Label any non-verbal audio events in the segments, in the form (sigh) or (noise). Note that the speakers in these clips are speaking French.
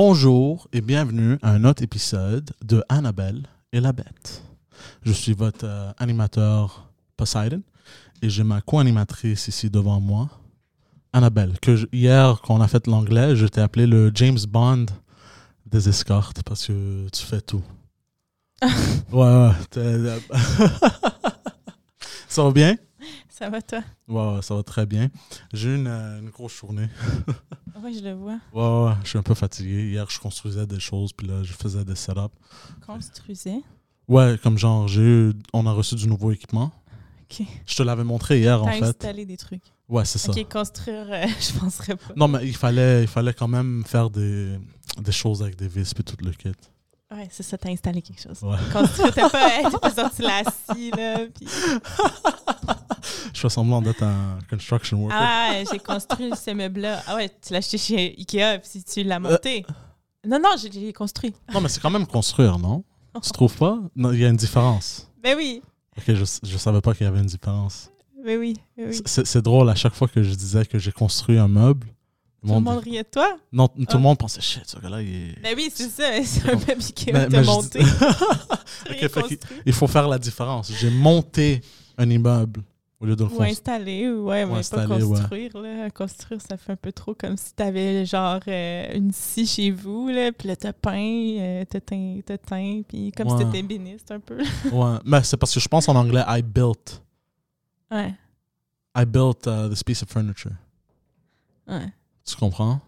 Bonjour et bienvenue à un autre épisode de Annabelle et la bête. Je suis votre euh, animateur Poseidon et j'ai ma co-animatrice ici devant moi, Annabelle, que je- hier, quand on a fait l'anglais, je t'ai appelé le James Bond des escortes parce que tu fais tout. (laughs) ouais, ouais. t'es- (laughs) ça va bien? Ça va, toi? Ouais, ça va très bien. J'ai eu une, une grosse journée. (laughs) Oui, je le vois. Ouais, ouais, je suis un peu fatigué. Hier, je construisais des choses, puis là, je faisais des setups. Construisais? Ouais, comme genre, j'ai on a reçu du nouveau équipement. OK. Je te l'avais montré hier, en T'as fait. installé des trucs. Ouais, c'est ça. OK, construire, euh, (laughs) je penserais pas. Non, mais il fallait, il fallait quand même faire des, des choses avec des vis, puis tout le kit. Ouais, c'est ça, t'as installé quelque chose. Ouais. Construire, t'as pas, hey, t'as pas sorti la scie, là. Puis... Je fais semblant d'être un construction worker. Ah, j'ai construit ce meuble-là. Ah ouais, tu l'as acheté chez Ikea, puis tu l'as monté. Non, non, j'ai- construit. Non, mais c'est quand même construire, non? Tu trouves pas? Non, il y a une différence. Ben oui, Ok, je, je savais pas qu'il y avait une différence. ben oui, ben oui. C'est drôle, à chaque fois que je disais que j'ai construit un meuble, Tout le monde riait de toi? non, tout Ah. le monde pensait, shit, ce gars-là, il est... Ben oui, c'est ça, (laughs) c'est un rien (laughs) fait qu'il- construit. Il faut faire la différence. J'ai monté un immeuble au lieu de le Ou installer, ou ouais, Ou mais installer, pas ouais. construire. Là. Construire, ça fait un peu trop comme si t'avais genre euh, une scie chez vous, là, puis là, t'as peint, euh, t'as teint, t'as teint, puis comme Ouais. si t'étais béniste un peu. (laughs) Ouais, mais c'est parce que je pense en anglais I built. ouais, I built uh, this piece of furniture. ouais. Tu comprends?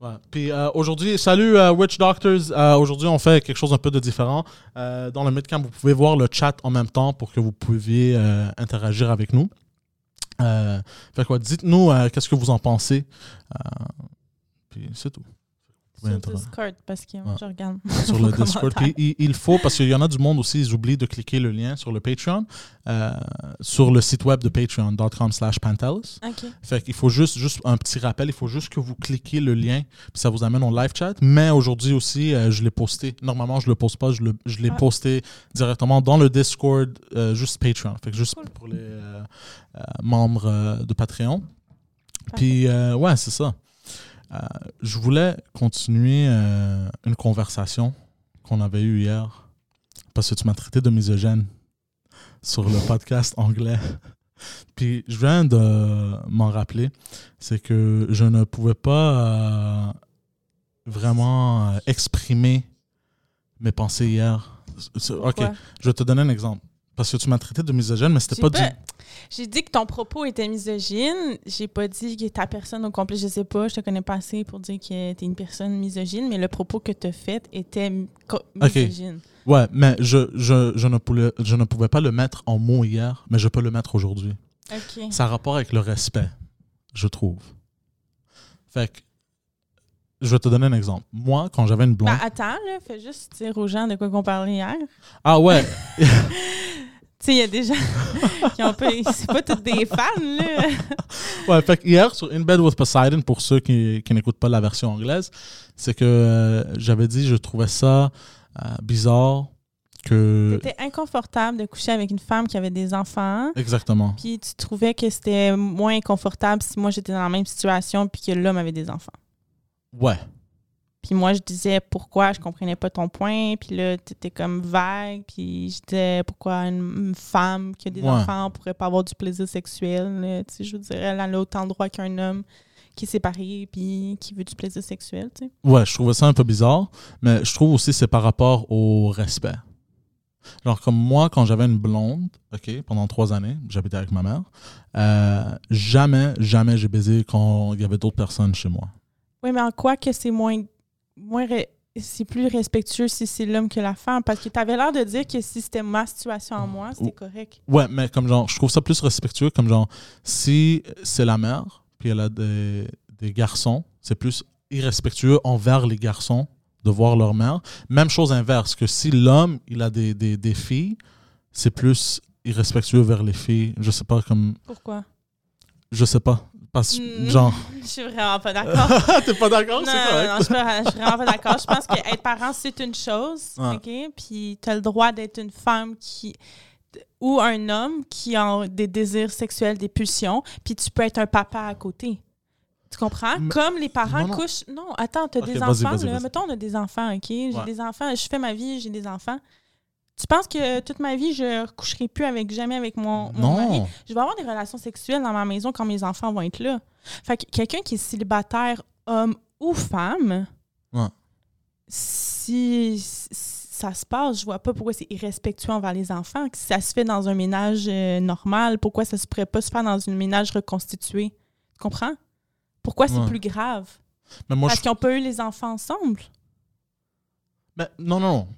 Ouais. Puis euh, aujourd'hui, salut euh, Witch Doctors. Euh, aujourd'hui, on fait quelque chose un peu de différent. Euh, dans le Midcamp, vous pouvez voir le chat en même temps pour que vous puissiez euh, interagir avec nous. Euh, fait quoi, dites-nous euh, qu'est-ce que vous en pensez. Euh, puis c'est tout. Sur. Discord, parce que Ouais. je regarde. (laughs) sur le Discord. il, il faut, parce qu'il y en a du monde aussi, ils oublient de cliquer le lien sur le Patreon, euh, sur le site web de patreon.com slash pantelis. OK. Fait qu'il faut juste, juste un petit rappel, il faut juste que vous cliquez le lien, puis ça vous amène au live chat. Mais aujourd'hui aussi, euh, je l'ai posté. Normalement, je le poste pas, je le- je l'ai Ah. posté directement dans le Discord, euh, juste Patreon. Fait que juste Cool. pour les membres de Patreon. Puis, ouais, c'est ça. Euh, je voulais continuer euh, une conversation qu'on avait eue hier parce que tu m'as traité de misogyne sur le podcast anglais. (laughs) Puis, je viens de m'en rappeler, c'est que je ne pouvais pas euh, vraiment exprimer mes pensées hier. Ok, Pourquoi? je vais te donner un exemple. Parce que tu m'as traité de misogyne, mais c'était pas, pas- du... J'ai dit que ton propos était misogyne. J'ai pas dit que ta personne au complet, je sais pas, je te connais pas assez pour dire que t'es une personne misogyne, mais le propos que t'as fait était misogyne. Ouais, mais je, je, je, ne pouvais, je ne pouvais pas le mettre en mots hier, mais je peux le mettre aujourd'hui. OK. Ça a rapport avec le respect, je trouve. Fait que, je vais te donner un exemple. Moi, quand j'avais une blonde... Ben, attends, là, fais juste dire aux gens de quoi qu'on parlait hier. ah ouais, (laughs) Tu sais, il y a des gens (laughs) qui ont pas. C'est pas toutes des fans, là. (laughs) ouais, fait hier, sur In Bed with Poseidon, pour ceux qui, qui n'écoutent pas la version anglaise, c'est que euh, j'avais dit, je trouvais ça euh, bizarre que... C'était inconfortable de coucher avec une femme qui avait des enfants. Exactement. Puis tu trouvais que c'était moins confortable si moi j'étais dans la même situation puis que l'homme avait des enfants. Ouais. Puis moi je disais pourquoi je comprenais pas ton point. Puis là t'étais comme vague. Puis je disais pourquoi une, une femme qui a des Ouais. enfants pourrait pas avoir du plaisir sexuel. là. Tu sais, je veux dire, elle a autant de droits qu'un homme qui est séparé puis qui veut du plaisir sexuel. Tu sais. Ouais, je trouvais ça un peu bizarre, mais je trouve aussi que c'est par rapport au respect. Genre, comme moi, quand j'avais une blonde, OK, pendant trois années, j'habitais avec ma mère, euh, jamais, jamais j'ai baisé quand il y avait d'autres personnes chez moi. Oui, mais en quoi que c'est moins. Moins c'est plus respectueux si c'est l'homme que la femme? Parce que tu avais l'air de dire que si c'était ma situation en moi, c'était correct. Ouais, mais comme genre, je trouve ça plus respectueux, comme genre, si c'est la mère, puis elle a des, des garçons, c'est plus irrespectueux envers les garçons de voir leur mère. Même chose inverse, que si l'homme, il a des, des, des filles, c'est plus irrespectueux vers les filles. Je sais pas, comme... Pourquoi? Je sais pas. Parce que, Mm. genre... (laughs) Je suis vraiment pas d'accord. (laughs) T'es pas d'accord? non, C'est non, correct. non, je suis pas- je suis vraiment pas d'accord. Je pense qu'être parent, c'est une chose, Ouais. OK? Puis tu as le droit d'être une femme qui ou un homme qui a des désirs sexuels, des pulsions, puis tu peux être un papa à côté. Tu comprends? Mais- Comme les parents Non, non. couchent. Non, attends, t'as Ok, des vas-y, enfants, vas-y, là. vas-y. Mettons, on a des enfants, OK? J'ai Ouais. des enfants, je fais ma vie, j'ai des enfants. Tu penses que toute ma vie, je ne coucherai plus avec jamais avec mon, mon mari? Je vais avoir des relations sexuelles dans ma maison quand mes enfants vont être là. Fait que quelqu'un qui est célibataire, homme ou femme, Ouais. si, si ça se passe, je vois pas pourquoi c'est irrespectueux envers les enfants. Si ça se fait dans un ménage euh, normal, pourquoi ça se pourrait pas se faire dans un ménage reconstitué? Tu comprends? Pourquoi c'est Ouais. plus grave? Mais moi, Parce je... qu'ils n'ont pas eu les enfants ensemble? Mais non, non, non.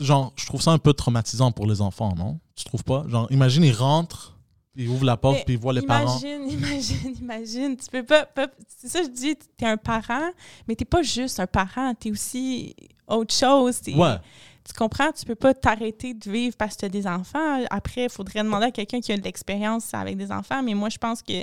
Genre, je trouve ça un peu traumatisant pour les enfants, non? Tu trouves pas? Genre, imagine, ils rentrent, ils ouvrent la porte, puis ils voient les parents. imagine, (laughs) imagine, imagine. Tu peux pas. pas- c'est ça, que je dis, tu es un parent, mais tu pas juste un parent, tu es aussi autre chose. t'es- Ouais. Tu comprends? Tu peux pas t'arrêter de vivre parce que tu as des enfants. Après, il faudrait demander à quelqu'un qui a de l'expérience avec des enfants. Mais moi, je pense que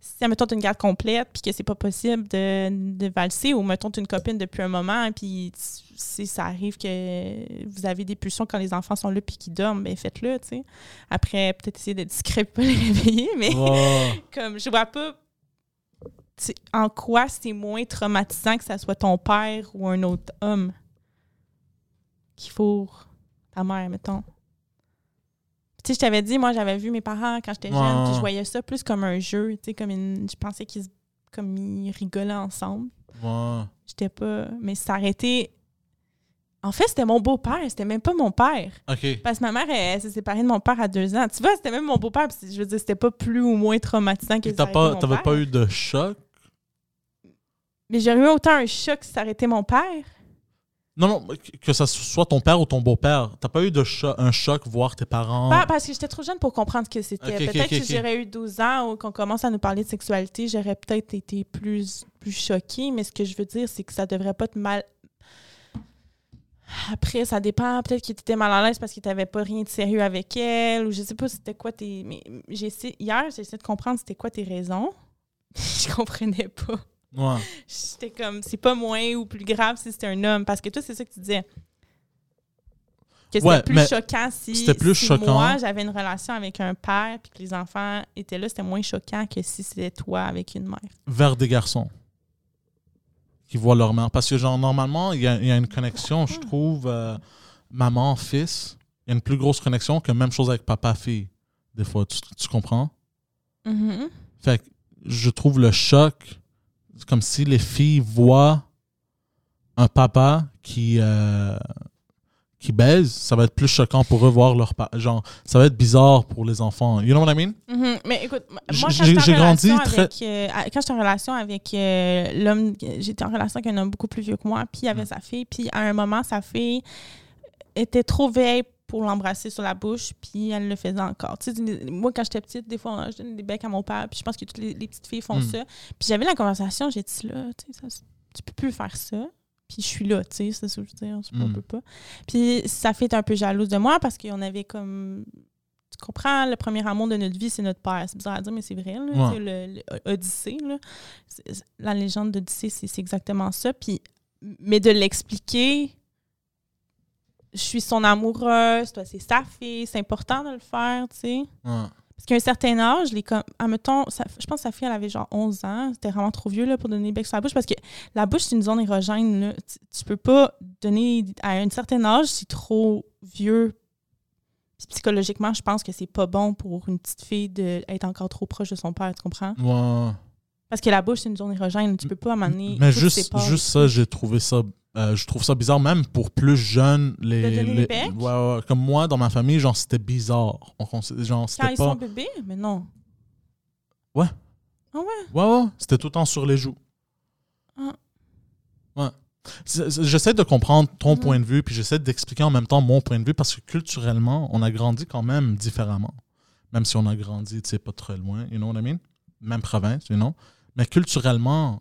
si, mettons, tu une garde complète puis que c'est pas possible de, de valser ou, mettons, tu une copine depuis un moment puis si ça arrive que vous avez des pulsions quand les enfants sont là puis qu'ils dorment, ben faites-le, tu sais. Après, peut-être essayer d'être discret pour pas les (laughs) réveiller, mais (laughs) comme je vois pas en quoi c'est moins traumatisant que ça soit ton père ou un autre homme qui fourre ta mère, mettons. Sais, je t'avais dit, moi, j'avais vu mes parents quand j'étais jeune, puis je voyais ça plus comme un jeu, tu sais, comme une... Je pensais qu'ils comme ils rigolaient ensemble. Ouais. J'étais pas... Mais ça arrêté... En fait, c'était mon beau-père, c'était même pas mon père. Parce que ma mère, elle, elle s'est séparée de mon père à deux ans. Tu vois, c'était même mon beau-père. puis Je veux dire, c'était pas plus ou moins traumatisant que t'as pas, t'avais pas eu de choc? Mais j'aurais eu autant un choc si ça été mon père. Non, non, que- que ça soit ton père ou ton beau-père, t'as pas eu de cho- un choc voir tes parents? Pas parce que j'étais trop jeune pour comprendre ce que c'était. Peut-être ok, que ok. si j'aurais eu 12 ans ou qu'on commence à nous parler de sexualité, j'aurais peut-être été plus, plus choquée. Mais ce que je veux dire, c'est que ça devrait pas te mal. Après, ça dépend. Peut-être qu'il était mal à l'aise parce qu'il t'avait pas rien de sérieux avec elle ou je sais pas c'était quoi tes. Mais j'ai essayé- hier, j'ai essayé de comprendre c'était quoi tes raisons. (laughs) je comprenais pas. Ouais. J'étais comme, c'est pas moins ou plus grave si c'était un homme. Parce que toi, c'est ça que tu disais. Que c'était Ouais, plus choquant si, c'était plus si choquant. moi, j'avais une relation avec un père puis que les enfants étaient là. C'était moins choquant que si c'était toi avec une mère. Vers des garçons qui voient leur mère. Parce que, genre, normalement, il y a, il y a une connexion, je trouve, euh, maman-fils. Il y a une plus grosse connexion que même chose avec papa-fille, des fois. Tu, tu comprends? Mhm. Fait que je trouve le choc, comme si les filles voient un papa qui, euh, qui baise, ça va être plus choquant pour eux voir leur papa. Genre, ça va être bizarre pour les enfants. You know what I mean? Mhm. Mais écoute, moi, j'ai- grandi très- avec, euh, quand j'étais en relation avec euh, l'homme, j'étais en relation avec un homme beaucoup plus vieux que moi, puis il avait Mm. sa fille, puis à un moment, sa fille était trop vieille pour l'embrasser sur la bouche, puis elle le faisait encore. Tu sais, moi, quand j'étais petite, des fois, je donnais des becs à mon père, puis je pense que toutes les, les petites filles font Mm. ça. Puis j'avais la conversation, j'ai dit là, tu sais, ça, tu peux plus faire ça. Puis je suis là, tu sais, c'est ça que je veux dire, on Mm. peut pas. Puis fille était un peu jalouse de moi parce qu'on avait comme tu comprends, le premier amour de notre vie, c'est notre père. C'est bizarre à dire, mais c'est vrai. Là, Ouais. Le, le- Odyssée, là. La légende d'Odyssée, c'est c'est exactement ça. Puis, mais de l'expliquer, je suis son amoureuse, toi, c'est sa fille, c'est important de le faire, tu sais. Ouais. Parce qu'à un certain âge, les com- admettons, sa- je pense que sa fille, elle avait genre 11 ans. C'était vraiment trop vieux là, pour donner becs sur la bouche. Parce que la bouche, c'est une zone érogène. Là. Tu, tu peux pas donner. À un certain âge, c'est trop vieux. Psychologiquement, je pense que c'est pas bon pour une petite fille d'être encore trop proche de son père, tu comprends? Ouais. Parce que la bouche, c'est une zone érogène. Tu peux pas amener. Mais juste, juste ça, j'ai trouvé ça. Euh, je trouve ça bizarre, même pour plus jeunes. Les, De les- ouais, ouais, comme moi, dans ma famille, genre, c'était bizarre. On genre, Quand ils pas. sont bébés, mais non. Ouais. Ah ouais? Ouais, ouais, c'était tout le temps sur les joues. Ah. Ouais. J'essaie de comprendre ton Mhm. point de vue, puis j'essaie d'expliquer en même temps mon point de vue, parce que culturellement, on a grandi quand même différemment. Même si on a grandi, tu sais, pas très loin, you know what I mean? Même province, you know? Mais culturellement,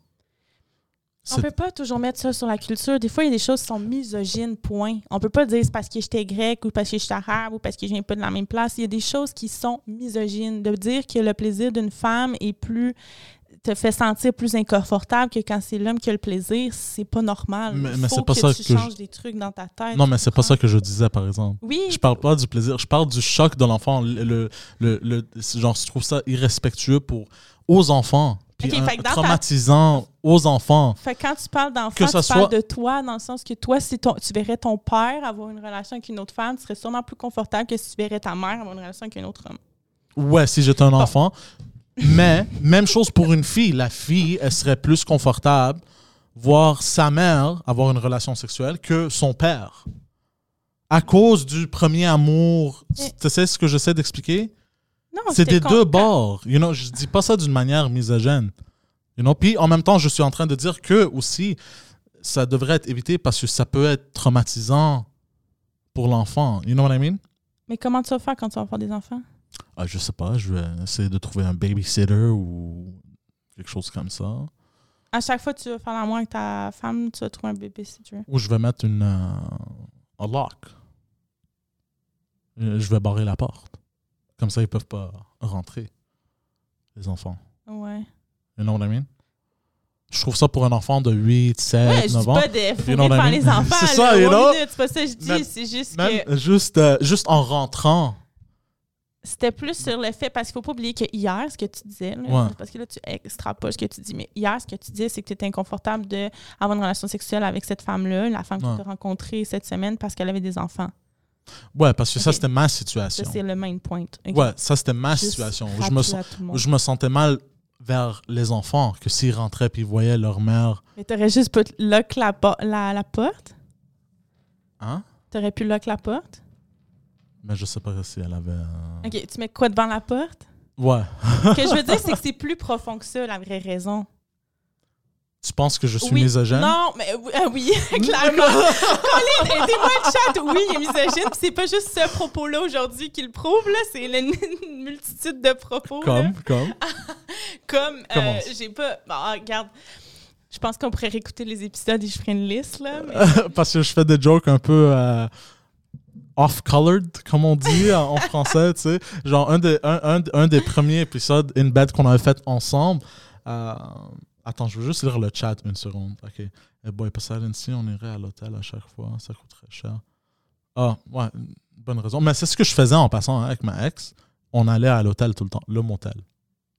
On peut pas toujours mettre ça sur la culture. Des fois, il y a des choses qui sont misogynes, point. On peut pas dire c'est parce que j'étais grec ou parce que j'étais arabe ou parce que je viens pas de la même place. Il y a des choses qui sont misogynes. De dire que le plaisir d'une femme est plus te fait sentir plus inconfortable que quand c'est l'homme qui a le plaisir, c'est pas normal. Mais- mais c'est pas que ça tu que je- changes des trucs dans ta tête. Non, mais c'est pas ça que je disais, par exemple. Oui, Je parle pas du plaisir, je parle du choc de l'enfant. Le, le, le, le- genre, je trouve ça irrespectueux pour aux enfants. Puis un- fait que dans ta- traumatisant aux enfants. Fait que quand tu parles d'enfant, Que tu ça parles soit- de toi, dans le sens que toi, si ton, tu verrais ton père avoir une relation avec une autre femme, tu serais sûrement plus confortable que si tu verrais ta mère avoir une relation avec un autre homme. Ouais, si j'étais un enfant. Mais, même chose pour une fille. La fille, elle serait plus confortable voir sa mère avoir une relation sexuelle que son père. À cause du premier amour. Mais- Tu sais ce que j'essaie d'expliquer? Des deux bords. You know, je dis pas ça d'une manière misogyne. You know? Puis en même temps, je suis en train de dire que aussi, ça devrait être évité parce que ça peut être traumatisant pour l'enfant. You know what I mean? Mais comment tu vas faire quand tu vas faire des enfants? Ah, je sais pas, je vais essayer de trouver un babysitter ou quelque chose comme ça. À chaque fois que tu vas faire l'amour avec ta femme, tu vas trouver un bébé si tu veux. Ou je vais mettre une euh, un lock. Euh, Je vais barrer la porte. Comme ça, ils peuvent pas rentrer, les enfants. Ouais. You know what I mean? Je trouve ça pour un enfant de 8, 7, Ouais, je 9 dis ans. pas de fourrer know I par mean? les (laughs) enfants. C'est ça, you know? C'est pas ça que je dis, c'est juste Même que juste, euh, juste en rentrant. c'était plus sur le fait, parce qu'il faut pas oublier que hier, ce que tu disais, là, Ouais. parce que là, tu extrapoles ce que tu dis, mais hier, ce que tu disais, c'est que tu étais inconfortable d'avoir une relation sexuelle avec cette femme-là, la femme Ouais. que tu as rencontrée cette semaine parce qu'elle avait des enfants. Ouais, parce que ça, c'était ma Ça, situation. c'est le main point. Ouais, ça, c'était ma Juste situation. Je me, je me sentais mal vers les enfants que s'ils rentraient puis ils voyaient leur mère. Mais t'aurais juste pu lock la, la, la porte? Hein? T'aurais pu lock la porte? Mais je sais pas si elle avait. OK, tu mets quoi devant la porte? Ouais. Ce que je veux dire, c'est que (laughs) c'est plus profond que ça, la vraie raison. Tu penses que je suis oui. misogyne? Non, mais oui, ah oui, (laughs) clairement. (laughs) Colin, aidez-moi le chat. Oui, il est misogyne. Puis c'est pas juste ce propos-là aujourd'hui qui le prouve, là. C'est une, (laughs) multitude de propos. là. Comme, comme. Comme, euh, j'ai pas... Bon, ah, regarde, je pense qu'on pourrait réécouter les épisodes et je ferai une liste, là. mais- Parce que je fais des jokes un peu euh, off-colored, comme on dit en, en français, tu sais. Genre, un des, un, un- un des premiers épisodes In Bed qu'on avait fait ensemble. euh, attends, je veux juste lire le chat une seconde. OK. Eh boy, Poseidon, si on irait à l'hôtel à chaque fois, ça coûterait cher. Ah, ouais, bonne raison. Mais c'est ce que je faisais en passant hein, avec ma ex. On allait à l'hôtel tout le temps, le motel.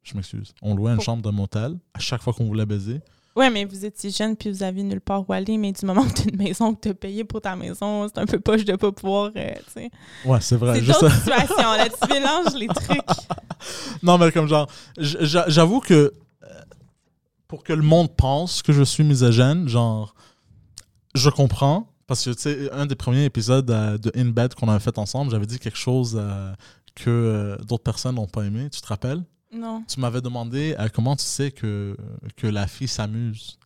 Je m'excuse. On louait une chambre de motel à chaque fois qu'on voulait baiser. Ouais, mais vous étiez jeune puis vous aviez nulle part où aller, mais du moment que tu as une maison, que tu as payé pour ta maison, c'est un peu poche de pas pouvoir, euh, sais. Ouais, c'est vrai. C'est d'autres situations, là, tu mélanges les (laughs) trucs. Non, mais comme genre, j'avoue que pour que le monde pense que je suis misogyne, genre, je comprends. Parce que, tu sais, un des premiers épisodes euh, de In Bed qu'on avait fait ensemble, j'avais dit quelque chose euh, que euh, d'autres personnes n'ont pas aimé. Tu te rappelles? Non. Tu m'avais demandé comment tu sais que, que la fille s'amuse,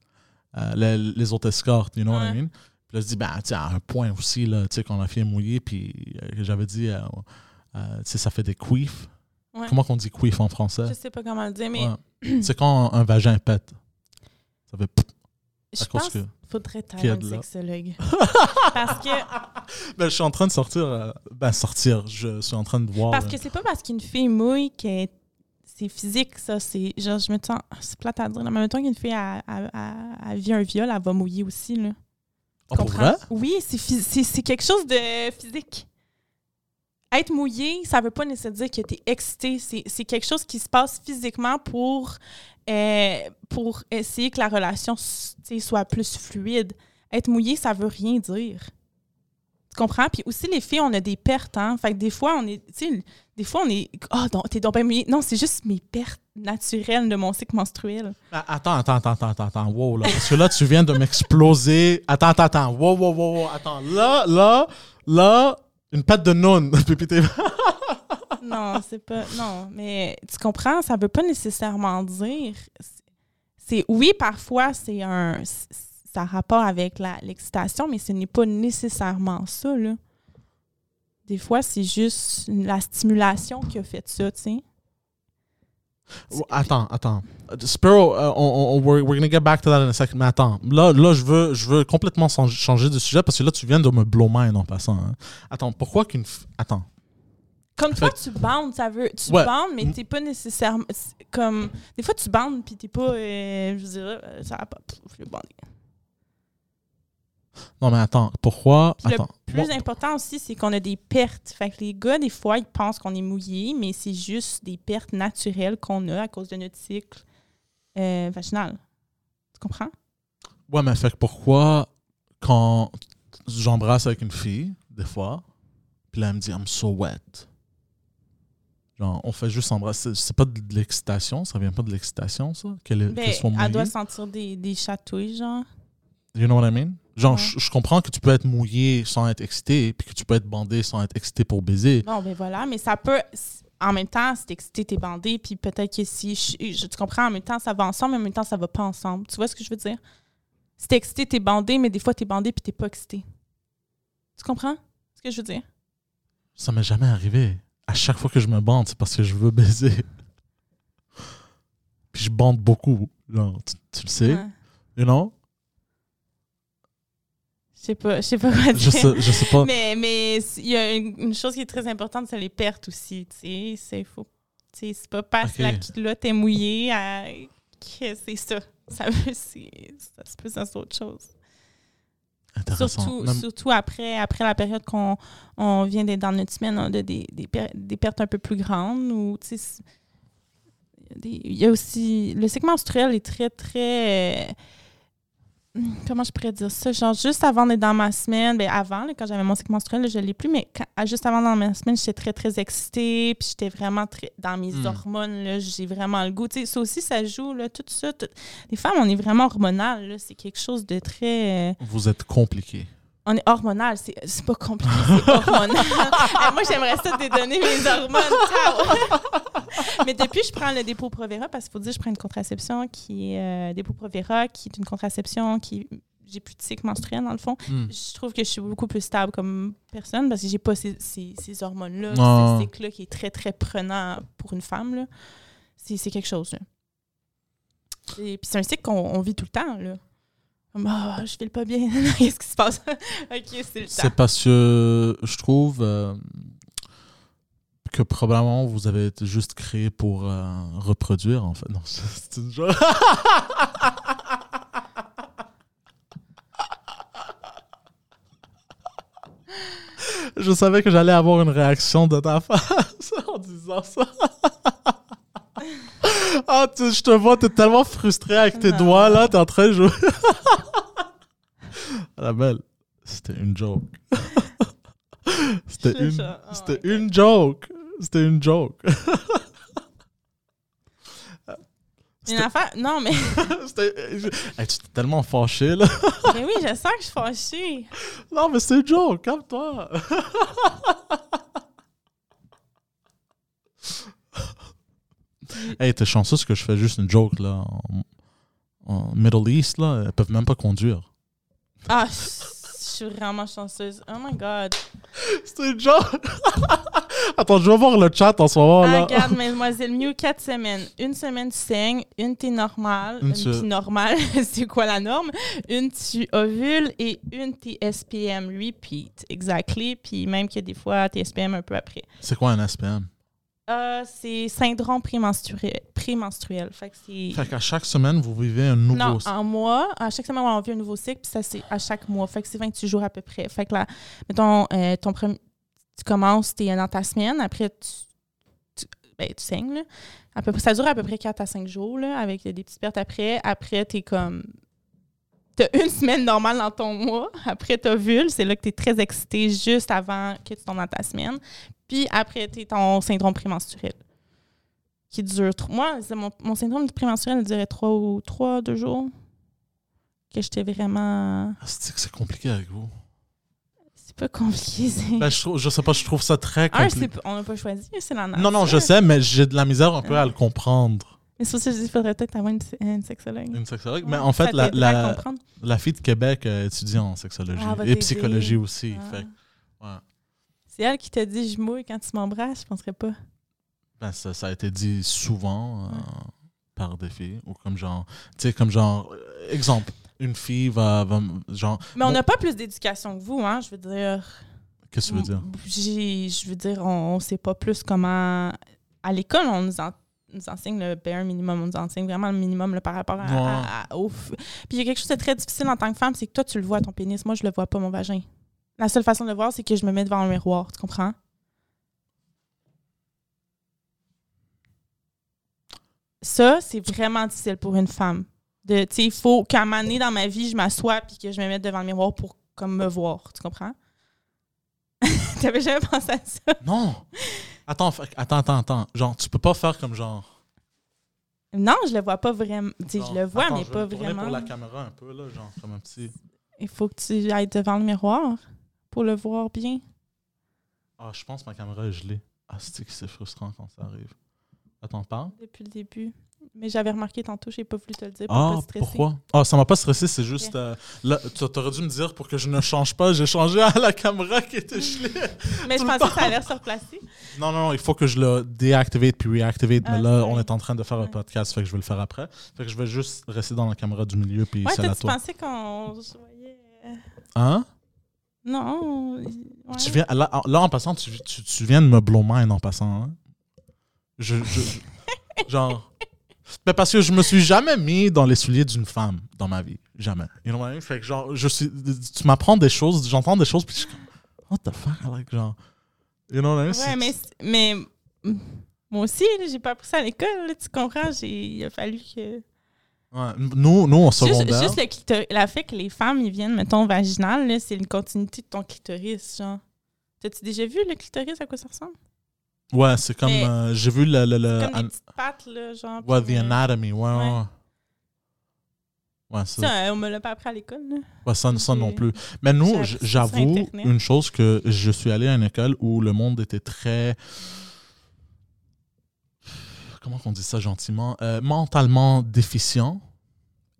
les, les autres escortes, you know what I Ouais. mean? Puis là, je dis, ben, tu sais, à un point aussi, là, tu sais, quand la fille est mouillée, puis j'avais dit, tu sais, ça fait des queefs. Ouais. Comment qu'on dit queef en français? Je sais pas comment le dire, mais Ouais. C'est quand un, vagin pète. Ça fait je pense que. qu'il faudrait être un sexologue. (laughs) parce que Ben, je suis en train de sortir. euh, ben, sortir. Je suis en train de voir. parce euh, que c'est pas parce qu'une fille mouille que c'est physique, ça. C'est genre, je me sens. C'est plate à dire. Mais en même temps qu'une fille a, a, a- un viol, elle va mouiller aussi, là. oh, pour vrai? Oui, c'est quelque chose de physique. Être mouillé, ça veut pas nécessairement dire que tu es excité. C'est quelque chose qui se passe physiquement pour, euh, pour essayer que la relation soit plus fluide. Être mouillé, ça veut rien dire. Tu comprends? Puis aussi, les filles, on a des pertes. Hein? Fait que des fois, on est. Des fois, on est. Ah, oh, t'es donc bien mouillé. Non, c'est juste mes pertes naturelles de mon cycle menstruel. Ah, attends, attends, attends, attends, attends. Wow, là. Parce que là, tu viens de m'exploser. Attends, attends, attends. Wow, wow, wow, wow. Attends. Là, là, là, une patte de nonne. (laughs) Puis t'es- Non, c'est pas. Non, mais tu comprends, ça veut pas nécessairement dire. C'est oui, parfois c'est un. Ça a rapport avec l'excitation, mais ce n'est pas nécessairement ça, là. Des fois, c'est juste la stimulation qui a fait ça, tu sais. Attends, attends. Spiro, euh, on, on- we're, we're gonna get back to that in a second. Mais attends, là, là je, veux, je veux complètement chan- changer de sujet parce que là, tu viens de me blow mind en passant. hein. Attends, pourquoi qu'une. f- Attends. Comme toi, tu bandes, ça veut. Tu Ouais. bandes, mais t'es pas nécessairement. c'est Comme. Des fois, tu bandes, puis t'es pas. euh, je dirais, euh, ça va pas. pff, Je vais bander. Non, mais attends, pourquoi? Puis Attends. Le plus important aussi, c'est qu'on a des pertes. Fait que les gars, des fois, ils pensent qu'on est mouillé, mais c'est juste des pertes naturelles qu'on a à cause de notre cycle. euh, vaginale. Tu comprends? Ouais, mais fait que pourquoi, quand j'embrasse avec une fille, des fois, puis là, elle me dit, I'm so wet. Genre, on fait juste embrasser. C'est pas de l'excitation, ça vient pas de l'excitation, ça? Qu'elle Ben, soit mouillée. elle doit sentir des, des chatouilles, genre. You know what I mean? Genre, Ouais. je je comprends que tu peux être mouillé sans être excité, puis que tu peux être bandé sans être excité pour baiser. Bon, ben voilà, mais ça peut. En même temps, si t'es excité, t'es bandé, puis peut-être que si. Je, je- tu comprends, en même temps, ça va ensemble, mais en même temps, ça va pas ensemble. Tu vois ce que je veux dire? Si t'es excité, t'es bandé, mais des fois, t'es bandé, puis t'es pas excité. Tu comprends ce que je veux dire? Ça m'est jamais arrivé. À chaque fois que je me bande, c'est parce que je veux baiser. Puis je bande beaucoup. Genre, tu, tu le sais, Ouais. you know? Je sais pas, je sais pas quoi dire. Je sais, je sais pas. Mais mais il y a une, une chose qui est très importante, c'est les pertes aussi. Tu sais, c'est faux. Tu sais, c'est pas parce que la culotte est mouillée à- que c'est ça. Ça veut, ça se peut, ça c'est autre chose. Surtout, Même- surtout après, après la période qu'on on vient d'être dans notre semaine, on a des, des, per- des pertes un peu plus grandes. Ou, il y a aussi. Le cycle menstruel est très, très. euh, comment je pourrais dire ça? Genre, juste avant d'être dans ma semaine, ben avant, là, quand j'avais mon cycle menstruel, là, je ne l'ai plus, mais quand- à- juste avant dans ma semaine, j'étais très, très excitée, puis j'étais vraiment très, dans mes Hmm. hormones, là, j'ai vraiment le goût. Ça aussi, ça joue, là, tout ça. tout- Les femmes, on est vraiment hormonales, là, c'est quelque chose de très... euh, Vous êtes compliqué. On est hormonal, c'est c'est pas compliqué, c'est hormonal. (laughs) Eh, moi, j'aimerais ça te donner mes hormones. Mais depuis, je prends le dépôt Provera parce qu'il faut dire que je prends une contraception qui est euh, dépôt Provera, qui est une contraception qui j'ai plus de cycle menstruel dans le fond. Hmm. Je trouve que je suis beaucoup plus stable comme personne parce que j'ai pas ces, ces, ces hormones-là, Ah. ce cycle-là qui est très très prenant pour une femme. là. C'est c'est quelque chose. là. Et puis c'est un cycle qu'on on vit tout le temps. Là. Ah, je file pas bien. (laughs) Qu'est-ce qui se passe? (laughs) ok, c'est le temps. C'est parce que je trouve euh, que probablement vous avez été juste créé pour euh, reproduire, en fait. Non, (laughs) c'est une joke. Je savais que j'allais avoir une réaction de ta face en disant ça. Ah, tu- je te vois, t'es tellement frustré avec tes Non. doigts là, t'es en train de jouer. (laughs) La belle, c'était une joke. (laughs) C'était une, oh c'était une joke. C'était une joke. (laughs) Une affaire? Non, mais, Hey, tu t'es tellement fâché là. mais oui, je sens que je suis fâchée. Non, mais c'est une joke, calme-toi. Hey, t'es chanceuse que je fais juste une joke là. En, en Middle East là, elles peuvent même pas conduire. Ah, je suis vraiment chanceuse. Oh my God. (laughs) C'est une joke. (laughs) Attends, je vais voir le chat en ce moment Ah, là. (laughs) regarde, mademoiselle Miu, quatre semaines. Une semaine, tu saignes. Une, t'es normale. Une, Une, tu- t'es normale. c'est quoi la norme? Une, tu ovules. Et une, t'es SPM repeat. Exactly. Puis même que des fois, t'es SPM un peu après. C'est quoi un SPM? Euh, c'est syndrome prémenstruel. prémenstruel. Fait que c'est... Fait qu'à chaque semaine, vous vivez un nouveau. Non, en mois, à chaque semaine, on vit un nouveau cycle, puis ça, c'est à chaque mois. Fait que c'est 28 jours à peu près. Fait que là, mettons, euh, ton premier, tu commences, tu es dans ta semaine, après, tu, tu, ben, tu saignes, là. À peu près, ça dure à peu près 4 à 5 jours, là, avec des petites pertes après. Après, tu es comme. Tu as une (laughs) semaine normale dans ton mois. Après, tu vulve, c'est là que tu es très excité juste avant que tu tombes dans ta semaine. Puis après, tu ton syndrome prémenstruel qui dure. tr- Moi, c'est mon, mon syndrome prémenstruel il durait trois ou trois, deux jours. Que j'étais vraiment. Ah, C'est que c'est compliqué avec vous? C'est pas compliqué. c'est- Ben, je, trouve, je sais pas, je trouve ça très compliqué. on n'a pas choisi, c'est la nature. Non, non, je sais, mais j'ai de la misère un peu à le comprendre. Mais c'est ça que je dis qu'il faudrait peut-être avoir une, une sexologue. Une sexologue? Ouais, mais en fait, la, la, la fille de Québec euh, étudie en sexologie Ah, et psychologie aussi. Ah. Fait ouais. C'est elle qui t'a dit je mouille quand tu m'embrasses, je penserais pas. Ben, ça, ça a été dit souvent euh, Ouais. par des filles. Ou comme genre, tu sais, comme genre, euh, exemple, une fille va, genre, Mais on Bon. n'a pas plus d'éducation que vous, hein, je veux dire. qu'est-ce que tu veux dire? Je veux dire, on ne sait pas plus comment. À l'école, on nous, en- nous enseigne le bare minimum. On nous enseigne vraiment le minimum là, par rapport à, Ouais. à- à- au. Puis il y a quelque chose de très difficile en tant que femme, c'est que toi, tu le vois, ton pénis. Moi, je le vois pas, mon vagin. La seule façon de le voir, c'est que je me mets devant un miroir. Tu comprends? ça, c'est vraiment difficile pour une femme. De, tu sais, il faut qu'à un moment donné dans ma vie, je m'assoie puis que je me mette devant le miroir pour comme me voir. Tu comprends? (laughs) T'avais jamais pensé à ça? Non! Attends, attends, attends, attends. Genre, tu peux pas faire comme genre. Non, je le vois pas vraiment. Tu sais, je le vois, attends, mais je pas tourner vraiment. pour la caméra un peu, là, genre, comme un petit. Il faut que tu ailles devant le miroir pour le voir bien? Ah, je pense que ma caméra est gelée. Ah, c'est que c'est frustrant quand ça arrive. Attends, parle? Depuis le début. Mais j'avais remarqué tantôt, j'ai pas voulu te le dire pour Ah, pas stresser. pourquoi? Ah, ça m'a pas stressé, c'est juste. euh, là, tu aurais dû me dire pour que je ne change pas. J'ai changé à la caméra qui était gelée. (laughs) Mais je pensais que ça allait se replacer. Non, non, non, il faut que je le déactivate puis reactivate. Ah, mais là, on est en train de faire un podcast, fait que je vais le faire après. Fait que je vais juste rester dans la caméra du milieu puis Ouais, toi, tu pensais qu'on se voyait. euh, Hein? Non. ouais. Tu viens, là, en- là, en passant, tu, tu, tu viens de me blow mind en passant. hein? Je, je- je- (laughs) genre. Mais parce que je me suis jamais mis dans les souliers d'une femme dans ma vie. Jamais. You know what I mean? Fait que genre, je suis, tu m'apprends des choses, j'entends des choses, puis je suis comme, what the fuck? Like, genre, you know what I mean? Ouais, mais, mais moi aussi, j'ai pas appris ça à l'école. Tu comprends? J'ai, il a fallu que. Ouais, nous, nous, au Juste, secondaire. juste le clitoris. La fait que les femmes, ils viennent, mettons, vaginal, là, c'est une continuité de ton clitoris, genre. T'as-tu déjà vu le clitoris, à quoi ça ressemble? Ouais, c'est comme. Euh, J'ai vu le. le, le Comme an- des petites pattes, là, genre. ouais, puis, The euh, Anatomy. Ouais, ouais. ouais. ça, Ça, euh, on me l'a pas appris à l'école, là. ouais, ça, ça non plus. Mais nous, j'avoue une chose que je suis allé à une école où le monde était très. Comment on dit ça gentiment? Euh, mentalement déficient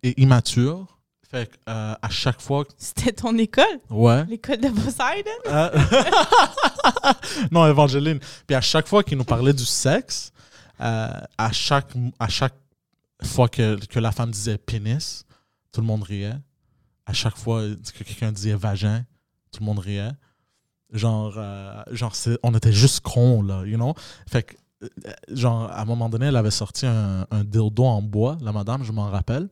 et immature. Fait que, euh, à chaque fois. C'était ton école? Ouais. L'école de Poseidon? Euh, (laughs) non, Evangeline. Puis à chaque fois qu'il nous parlait du sexe, euh, à, chaque, à chaque fois que, que la femme disait pénis, tout le monde riait. À chaque fois que quelqu'un disait vagin, tout le monde riait. Genre, euh, genre on était juste cons, là, you know? Fait que, genre, à un moment donné, elle avait sorti un, un dildo en bois, la madame, je m'en rappelle.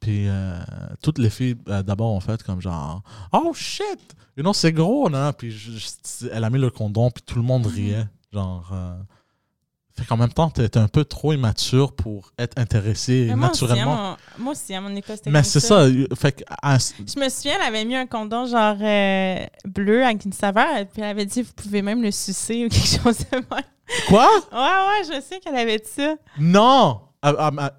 Puis euh, toutes les filles, euh, d'abord, ont fait comme genre, oh shit! You know, c'est gros, non? Puis je- je- elle a mis le condom, puis tout le monde riait. Genre. euh, Fait qu'en même temps, t'es un peu trop immature pour être intéressé aussi, naturellement. mon- moi aussi, à mon école, c'était Mais c'est ça. Fait que. Je me souviens, elle avait mis un condom genre euh, bleu avec une saveur, puis elle avait dit vous pouvez même le sucer ou quelque (laughs) chose de même. Quoi? Ouais, ouais, je sais qu'elle avait dit ça. Non!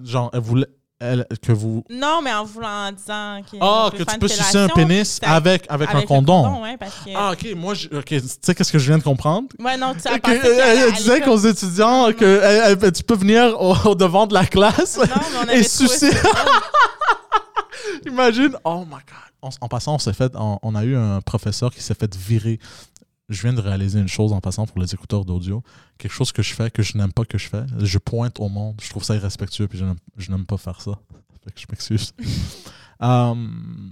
Genre, elle voulait. Elle- que vous. Non, mais en voulant en disant que. Ah, que tu peux sucer un pénis avec, avec, un condom. ouais, parce que. Ah, ok. Moi, je- ok, tu sais qu'est-ce que je viens de comprendre? Ouais, non, tu as Que- elle, elle disait qu'aux étudiants que elle- elle- tu peux venir au, (laughs) au devant de la classe Non, mais on avait et sucer. (laughs) Imagine, oh my god. En, en passant, on s'est fait, on, on a eu un professeur qui s'est fait virer. Je viens de réaliser une chose en passant pour les écouteurs d'audio. Quelque chose que je fais que je n'aime pas que je fais. Je pointe au monde. Je trouve ça irrespectueux puis je n'aime- pas faire ça. (laughs) Fait que je m'excuse. (laughs) Um,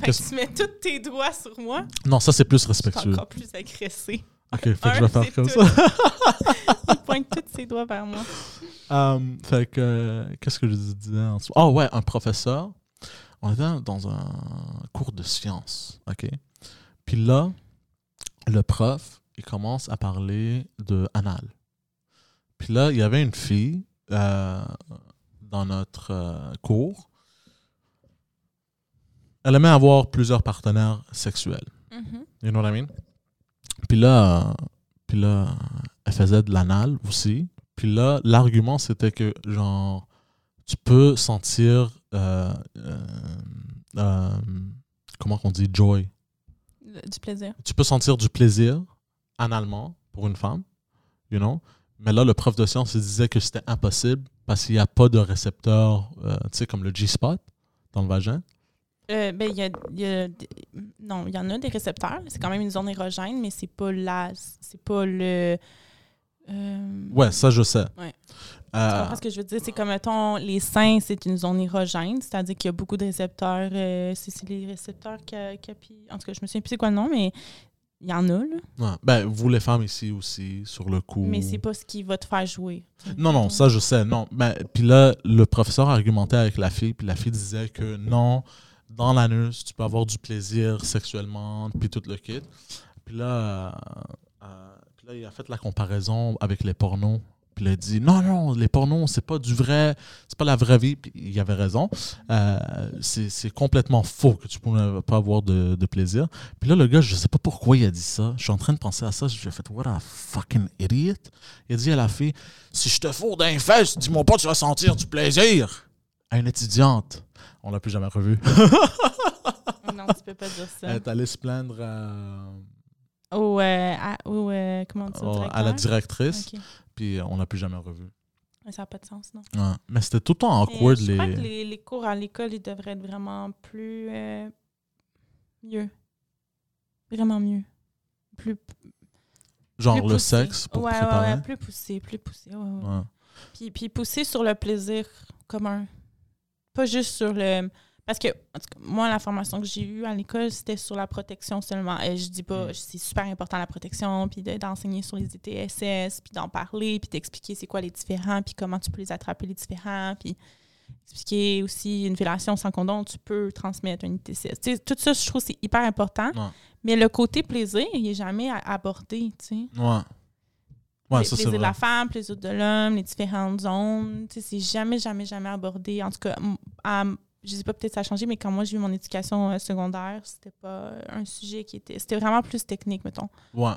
Fait que tu mets tous tes doigts sur moi, non, ça c'est plus je suis respectueux. encore plus agressée. Ok, fait que Un, je vais faire comme tout. ça. (laughs) Il pointe tous ses doigts vers moi. Um, fait que, euh, qu'est-ce que je disais en dessous? Oh ouais, un professeur. On était dans un cours de sciences, OK? Puis là, le prof, il commence à parler de anal. Puis là, il y avait une fille euh, dans notre euh, cours. Elle aimait avoir plusieurs partenaires sexuels. Mhm. You know what I mean? Puis là, euh, puis là, elle faisait de l'anal aussi. Puis là, l'argument, c'était que, genre, tu peux sentir, euh, comment qu'on dit, joy. Le- Du plaisir. Tu peux sentir du plaisir analement pour une femme, you know? Mais là, le prof de sciences il disait que c'était impossible parce qu'il n'y a pas de récepteur, euh, tu sais, comme le G-spot dans le vagin. Euh, ben, il y a, y non, il y en a des récepteurs. C'est quand même une zone érogène, mais c'est pas la, c'est pas le. euh, Ouais, ça, je sais. Ouais. Euh, Tu comprends ce que je veux dire? C'est comme, mettons, les seins, c'est une zone érogène, c'est-à-dire qu'il y a beaucoup de récepteurs. euh, c'est les récepteurs capi... En tout cas, je me souviens plus c'est quoi le nom, mais il y en a, là. ouais. Ben, vous, les femmes ici aussi, sur le coup. Mais c'est pas ce qui va te faire jouer. Non, non, ça je sais, non. Mais puis là, le professeur argumentait avec la fille, puis la fille disait que non, dans l'anus, tu peux avoir du plaisir sexuellement, puis tout le kit. Puis là, euh, euh, puis là, il a fait la comparaison avec les pornos Puis il a dit non, non, les pornos, c'est pas du vrai, c'est pas la vraie vie. Puis il avait raison. Euh, c'est complètement faux que tu pourrais pas avoir de, de plaisir. Puis là, le gars, je sais pas pourquoi il a dit ça. Je suis en train de penser à ça. J'ai fait, what a fucking idiot. Il a dit à la fille, si je te fous d'un fesses, dis-moi pas que tu vas sentir du plaisir. À une étudiante. On l'a plus jamais revue. non, tu peux pas dire ça. Elle est allée se plaindre à, Ou, euh, à, ou euh, comment Oh, à la directrice. Puis on l'a plus jamais. Mais Ça n'a pas de sens, non. Ouais. Mais c'était tout le temps awkward. je crois que les... les, les cours à l'école, ils devraient être vraiment plus euh, mieux. Vraiment mieux. Plus, Genre plus le poussé. sexe pour ouais, ouais, ouais, plus poussé, plus poussé. ouais, ouais. Puis, puis pousser sur le plaisir commun. Pas juste sur le. Parce que, en tout cas, moi, la formation que j'ai eue à l'école, c'était sur la protection seulement. Et je dis pas, Mm. c'est super important la protection, puis de- d'enseigner sur les ETSS, puis d'en parler, puis d'expliquer c'est quoi les différents, puis comment tu peux les attraper les différents, puis expliquer aussi une violation sans condom, tu peux transmettre un. Tu sais, tout ça, je trouve que c'est hyper important. Ouais. Mais le côté plaisir, il n'est jamais abordé, tu sais. Ouais. Ouais, Le ça plaisir de la femme, plaisir de l'homme, les différentes zones. Tu sais, c'est jamais, jamais, jamais abordé. En tout cas, à- je sais pas, peut-être ça a changé, mais quand moi j'ai eu mon éducation euh, secondaire, c'était pas un sujet qui était. C'était vraiment plus technique, mettons. Ouais.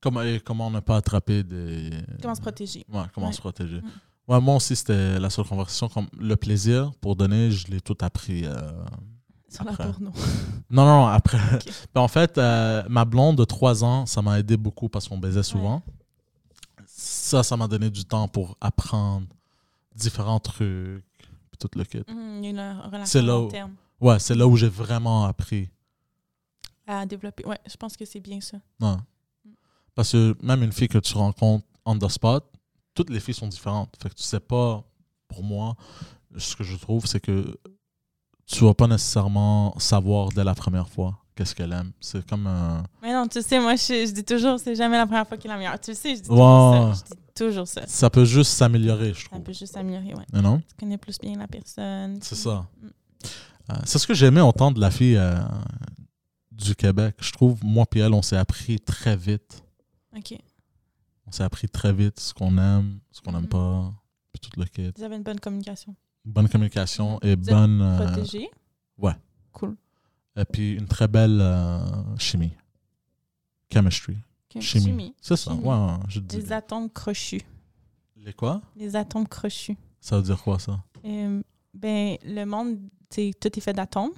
Comment, et comment ne pas attraper des. Comment se protéger. Ouais, comment Ouais. se protéger. Mm. Ouais, moi aussi, c'était la seule conversation. Comme le plaisir, pour donner, je l'ai tout appris. euh, Sur la porno. (laughs) Non, non, après. (laughs) Ben, en fait, euh, ma blonde de 3 ans, ça m'a aidé beaucoup parce qu'on baisait souvent. Ça, ça m'a donné du temps pour apprendre différents trucs, puis tout le kit. Mhm, il y a une relation C'est là où- terme Ouais, c'est là où j'ai vraiment appris. à développer. Ouais, je pense que c'est bien ça. Ouais. Parce que même une fille que tu rencontres on the spot, toutes les filles sont différentes. Fait que tu sais pas, pour moi, ce que je trouve, c'est que tu vas pas nécessairement savoir dès la première fois qu'est-ce qu'elle aime. C'est comme un. Mais non, tu sais, moi, je, je dis toujours, c'est jamais la première fois qui est la meilleure. Tu le sais, je dis toujours ça. Je dis toujours ça. Ça peut juste s'améliorer, je Ça trouve. peut juste s'améliorer, ouais. You know? Tu connais plus bien la personne. C'est puis- ça. Mm. Euh, c'est ce que j'aimais entendre de la fille euh, du Québec. Je trouve, moi et elle, on s'est appris très vite. OK. On s'est appris très vite ce qu'on aime, ce qu'on n'aime Mhm. pas, puis tout le kit. Vous avez une bonne communication. Bonne communication et Vous êtes bonne. euh, Protégée. ouais. Cool. Et puis une très belle euh, chimie. Chemistry. Ok, Chimie. C'est ça. Chimie. Ouais, je dis. Les atomes crochus. Les quoi? Les atomes crochus. Ça veut dire quoi, ça? Euh, ben, le monde, sais, tout est fait d'atomes.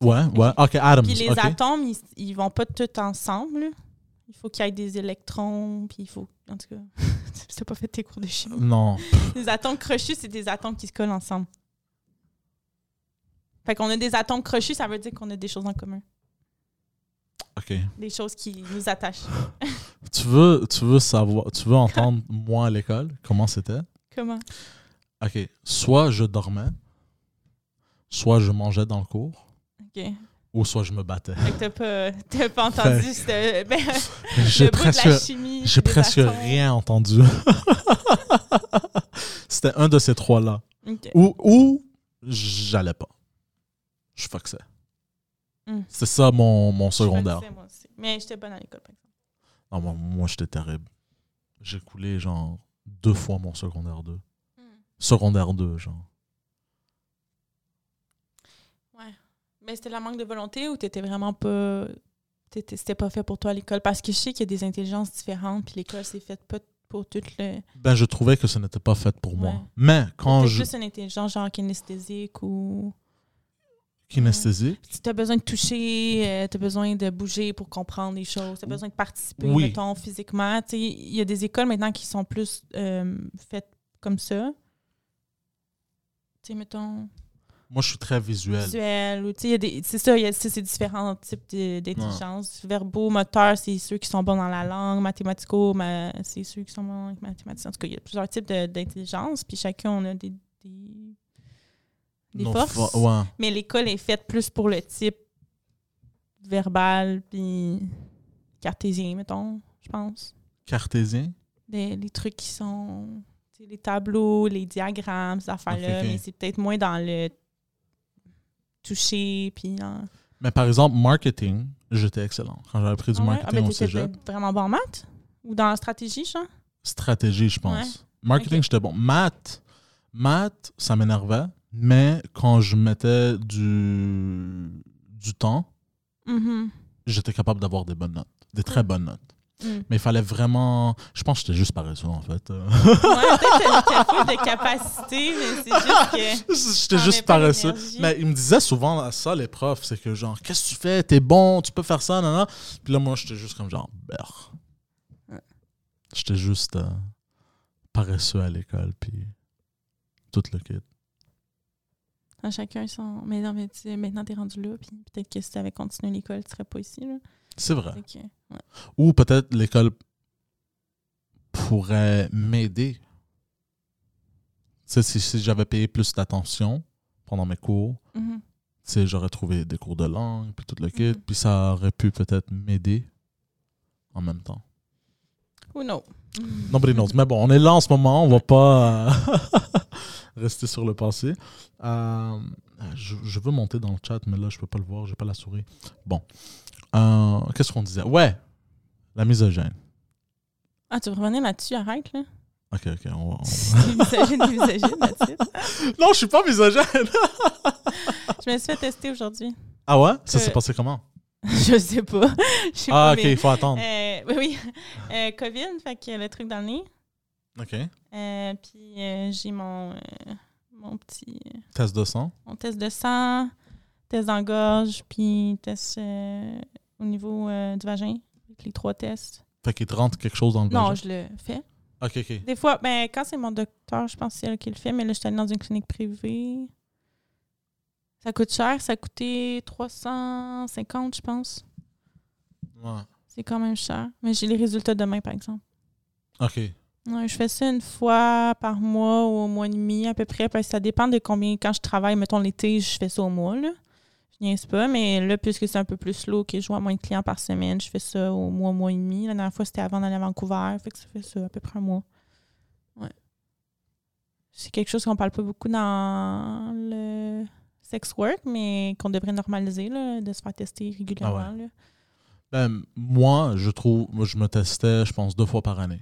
Ouais, ouais. Ok, atoms. Puis les ok. atomes, ils, ils vont pas tous ensemble. Il faut qu'il y ait des électrons, puis il faut... En tout cas, (laughs) tu n'as pas fait tes cours de chimie. Non. Les atomes crochus, c'est des atomes qui se collent ensemble. Fait qu'on a des atomes crochus, ça veut dire qu'on a des choses en commun. Ok. Des choses qui nous attachent. (laughs) Tu veux, tu veux savoir, tu veux entendre moi à l'école comment c'était? Comment? Ok. Soit je dormais, soit je mangeais dans le cours, OK. ou soit je me battais. Fait que t'as pas, (laughs) t'as pas entendu ce- ben, (laughs) J'ai le bout presque, de la chimie. j'ai presque rien entendu. C'était un de ces trois-là. Ou, ou j'allais pas. Je foxais. Hmm. C'est ça mon, mon Je secondaire. disais, moi aussi. Mais j'étais bonne à l'école, par exemple. Non, moi, moi, j'étais terrible. J'ai coulé genre deux fois mon secondaire 2. Secondaire 2, genre. Ouais. Mais c'était la manque de volonté ou t'étais vraiment pas. C'était pas fait pour toi à l'école? Parce que je sais qu'il y a des intelligences différentes, puis l'école, c'est fait pas pour tout le. Ben, je trouvais que ce n'était pas fait pour moi. Mais quand je. plus une intelligence genre kinesthésique ou. Kinesthésie. Si t'as besoin de toucher, euh, t'as besoin de bouger pour comprendre les choses, t'as besoin de participer, Oui. mettons, physiquement. Tu sais, Il y a des écoles maintenant qui sont plus euh, faites comme ça. Tu sais, mettons, Moi, je suis très visuel. visuel, ou tu sais, c'est ça, il y a- c'est différents types d'intelligence. Verbaux, moteurs, c'est ceux qui sont bons dans la langue, mathématico, ma- c'est ceux qui sont bons avec mathématiques. En tout cas, il y a plusieurs types d'intelligence, puis chacun, on a des, des, des Nos forces. fo- ouais. Mais l'école est faite plus pour le type verbal puis cartésien, mettons, je pense. Cartésien? Des, les trucs qui sont les tableaux, les diagrammes, ces affaires-là, mais c'est peut-être moins dans le toucher puis. Mais par exemple, marketing, j'étais excellent. Quand j'avais pris du Ah ouais? Ah, marketing ben, au cégep. vraiment bon en maths? Ou dans la stratégie, genre? stratégie, je pense. Ouais. Marketing, j'étais bon. Maths, maths, ça m'énervait, mais quand je mettais du, du temps, Mhm. j'étais capable d'avoir des bonnes notes, des très bonnes notes. Mm. Mais il fallait vraiment. Je pense que j'étais juste paresseux, en fait. Ouais, peut-être que de capacité, mais c'est juste que. (laughs) J'étais juste paresseux. Mais ils me disaient souvent ça, les profs, c'est que genre, qu'est-ce que tu fais? T'es bon, tu peux faire ça, non, non. Puis là, moi, j'étais juste comme genre, berre. Ouais. J'étais juste euh, paresseux à l'école, puis tout le kit. À chacun son. Mais non, mais tu- maintenant, t'es rendu là, puis peut-être que si t'avais continué l'école, tu serais pas ici. C'est vrai. Fait que- ouais. Ou peut-être l'école pourrait m'aider. Tu sais, si, si j'avais payé plus d'attention pendant mes cours, Mhm. tu sais, j'aurais trouvé des cours de langue, puis tout le kit, Mhm. puis ça aurait pu peut-être m'aider en même temps. Who knows? Nobody knows. Mais bon, on est là en ce moment, on va pas euh, (laughs) rester sur le passé. Euh, je, je veux monter dans le chat, mais là, je peux pas le voir, j'ai pas la souris. Bon. Euh, Qu'est-ce qu'on disait? Ouais, la misogyne. Ah, tu veux revenir là-dessus? Arrête, là. Ok, ok. on on- misogynes, (laughs) là-dessus. non, je suis pas misogyne. Je me suis fait tester aujourd'hui. ah ouais? Ça Euh, s'est passé comment? (laughs) Je sais pas. (laughs) Je sais Ah, pas, ok, mais- il faut attendre. Euh, oui, oui. Euh, COVID, fait que le truc dans le nez. Ok. Euh, puis euh, j'ai mon, euh, mon petit Test de sang. mon test de sang, test d'engorge, puis test au niveau du vagin. avec Les trois tests. Fait qu'il te rentre quelque chose dans le Non, vagin? je le fais. Ok, ok. Des fois, ben, quand c'est mon docteur, je pense que c'est elle qui le fait, mais là, je suis allée dans une clinique privée. Ça coûte cher. Ça a coûté 350, je pense. Ouais. C'est quand même cher. Mais j'ai les résultats demain, par exemple. Ok. Ouais, je fais ça une fois par mois ou au mois et demi à peu près, parce que ça dépend de combien. Quand je travaille, mettons l'été, je fais ça au mois. Là. Je niaise pas, mais là, puisque c'est un peu plus slow, que je vois moins de clients par semaine, je fais ça au mois, mois et demi. La dernière fois, c'était avant d'aller à Vancouver, fait que ça fait ça à peu près un mois. Ouais. C'est quelque chose qu'on parle pas beaucoup dans le sex work, mais qu'on devrait normaliser, là, de se faire tester régulièrement. Ah là. Ben, moi, je trouve, moi, je me testais, je pense, deux fois par année.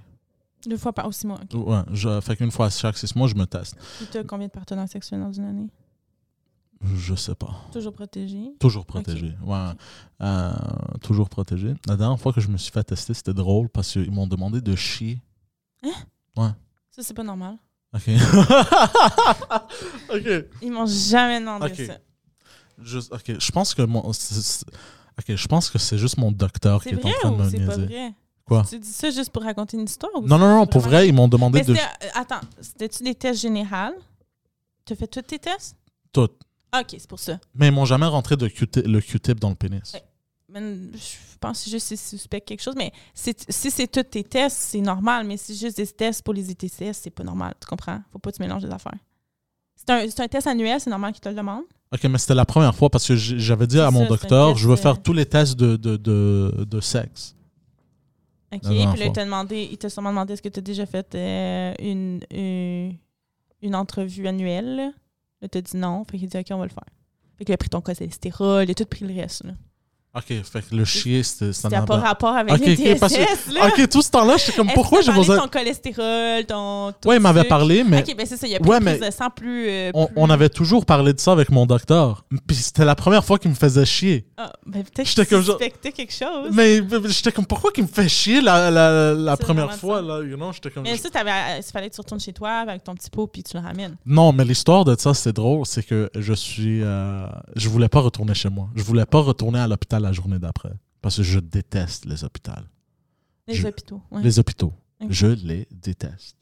Deux fois par aussi mois. ok. Ouais, je, fait qu'une fois chaque six mois, je me teste. Puis t'as combien de partenaires sexuels dans une année? Je sais pas. Toujours protégé? Toujours protégé. Ouais. Euh, toujours protégé. La dernière fois que je me suis fait tester, c'était drôle parce qu'ils m'ont demandé de chier. Ça, c'est pas normal. OK. (laughs) OK. Ils m'ont jamais demandé ça. Juste, OK. Je pense que mon, c'est- c'est- OK, je pense que c'est juste mon docteur qui est en train de me c'est pas vrai? Quoi? Tu dis ça juste pour raconter une histoire? ou Non, non, non, pour vrai, ils m'ont demandé Mais de euh, attends, c'était-tu des tests généraux? Tu as fait tous tes tests? tout. Ah, OK, c'est pour ça. Mais ils m'ont jamais rentré de Q-tip- le Q-tip dans le pénis. Ouais. Mais je pense que c'est juste si c'est suspect quelque chose. Mais si c'est tous tes tests, c'est normal. Mais si c'est juste des tests pour les ETCS, c'est pas normal. Tu comprends? Faut pas que tu mélanges les affaires. C'est un, un test annuel, c'est normal qu'ils te le demandent. OK, mais c'était la première fois parce que j'avais dit à mon ça, docteur, je veux euh, faire tous les tests de, de, de, de sexe. OK. Puis là, il t'a demandé, il t'a sûrement demandé est-ce que tu as déjà fait euh, une, une, une entrevue annuelle. Là, t'as dit non. Fait qu'il dit OK, on va le faire. Fait qu'il a pris ton cholestérol, il a tout pris le reste. là. OK, fait que le chier, c'était... ça n'avait- pas rapport avec Ok, les que- TSS. là. OK, tout ce temps-là, j'étais comme, pourquoi j'ai besoin... ton cholestérol, ton. ton Ouais, il m'avait parlé, mais OK, ben c'est ça, il y a Ouais, prise de sang plus. euh, on, plus- on avait toujours parlé de ça avec mon docteur. Puis c'était la première fois qu'il me faisait chier. Ah, ben peut-être que tu suspectais quelque chose. Mais j'étais comme, pourquoi qu'il me fait chier la, la, première fois, ça. là, you know? J'étais comme... Mais ça, euh, il fallait que tu retournes chez toi avec ton petit pot puis tu le ramènes. Non, mais l'histoire de ça, c'est drôle, c'est que je suis... euh, je voulais pas retourner chez moi. Je voulais pas retourner à l'hôpital la journée d'après. Parce que je déteste les hôpitaux. Les Je- hôpitaux. Ouais. Les hôpitaux. Je les déteste.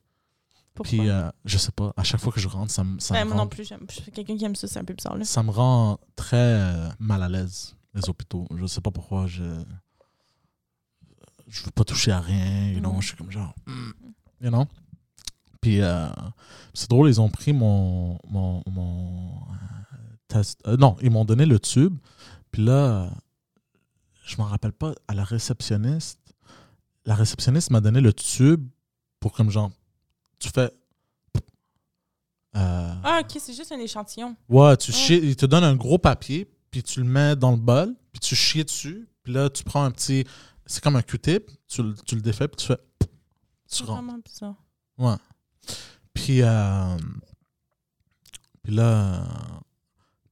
Pourquoi? Puis, euh, je sais pas, à chaque fois que je rentre, ça, me- ça, Ben, me, moi rend, non plus, j'aime. quelqu'un qui aime ça, c'est un peu bizarre. Là. ça me rend très euh, mal à l'aise, les hôpitaux. Je sais pas pourquoi. Je je veux pas toucher à rien. You know? Ouais. Je suis comme genre... hmm, you know? Puis, euh, c'est drôle, ils ont pris mon, mon, mon test. non, ils m'ont donné le tube. Puis là, je m'en rappelle pas, à la réceptionniste, la réceptionniste m'a donné le tube pour comme genre, tu fais. Euh, Ah, ok, c'est juste un échantillon. ouais, tu Ouais. chies, il te donne un gros papier, puis tu le mets dans le bol, puis tu chies dessus, puis là, tu prends un petit. C'est comme un Q-tip, tu, le- tu le défais, puis tu fais. Tu C'est vraiment bizarre. Ouais. Puis, euh, puis là, euh,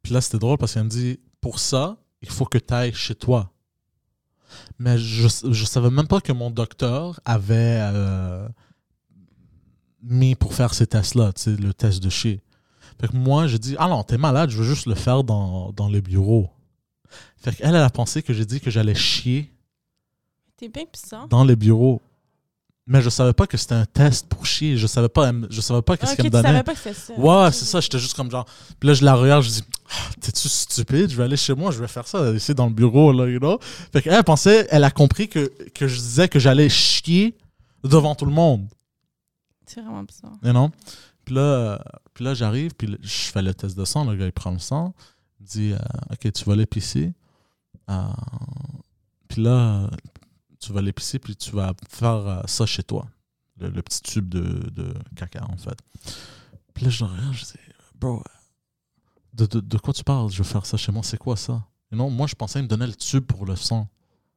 puis là c'était drôle parce qu'elle me dit pour ça, il faut que tu ailles chez toi. Mais je je savais même pas que mon docteur avait euh, mis pour faire ces tests-là, le test de chier. Fait que moi, j'ai dit, ah non, t'es malade, je veux juste le faire dans, dans le bureau. Fait qu'elle, elle a pensé que j'ai dit que j'allais chier T'es bien bizarre. dans les bureaux. Mais je savais pas que c'était un test pour chier. Je savais pas, je savais pas qu'est-ce qu'elle me tu donnait. savais pas que c'était ça. Ouais, c'est ça. J'étais juste comme genre. Puis là, je la regarde, je dis, Ah, t'es-tu stupide? Je vais aller chez moi, je vais faire ça ici dans le bureau, là, you know? Fait qu'elle pensait, elle a compris que, que je disais que j'allais chier devant tout le monde, C'est vraiment bizarre. you know? Puis là, puis là j'arrive, puis je fais le test de sang. Le gars, il prend le sang. Il dit, euh, OK, tu vas aller pisser. Euh, puis là, tu vas pisser, puis tu vas faire euh, ça chez toi. Le, le petit tube de, de caca, en fait. Puis là, je regarde, je dis, bro, de, de, de quoi tu parles? Je veux faire ça chez moi, c'est quoi ça? Et non, moi, je pensais me donnait le tube pour le sang.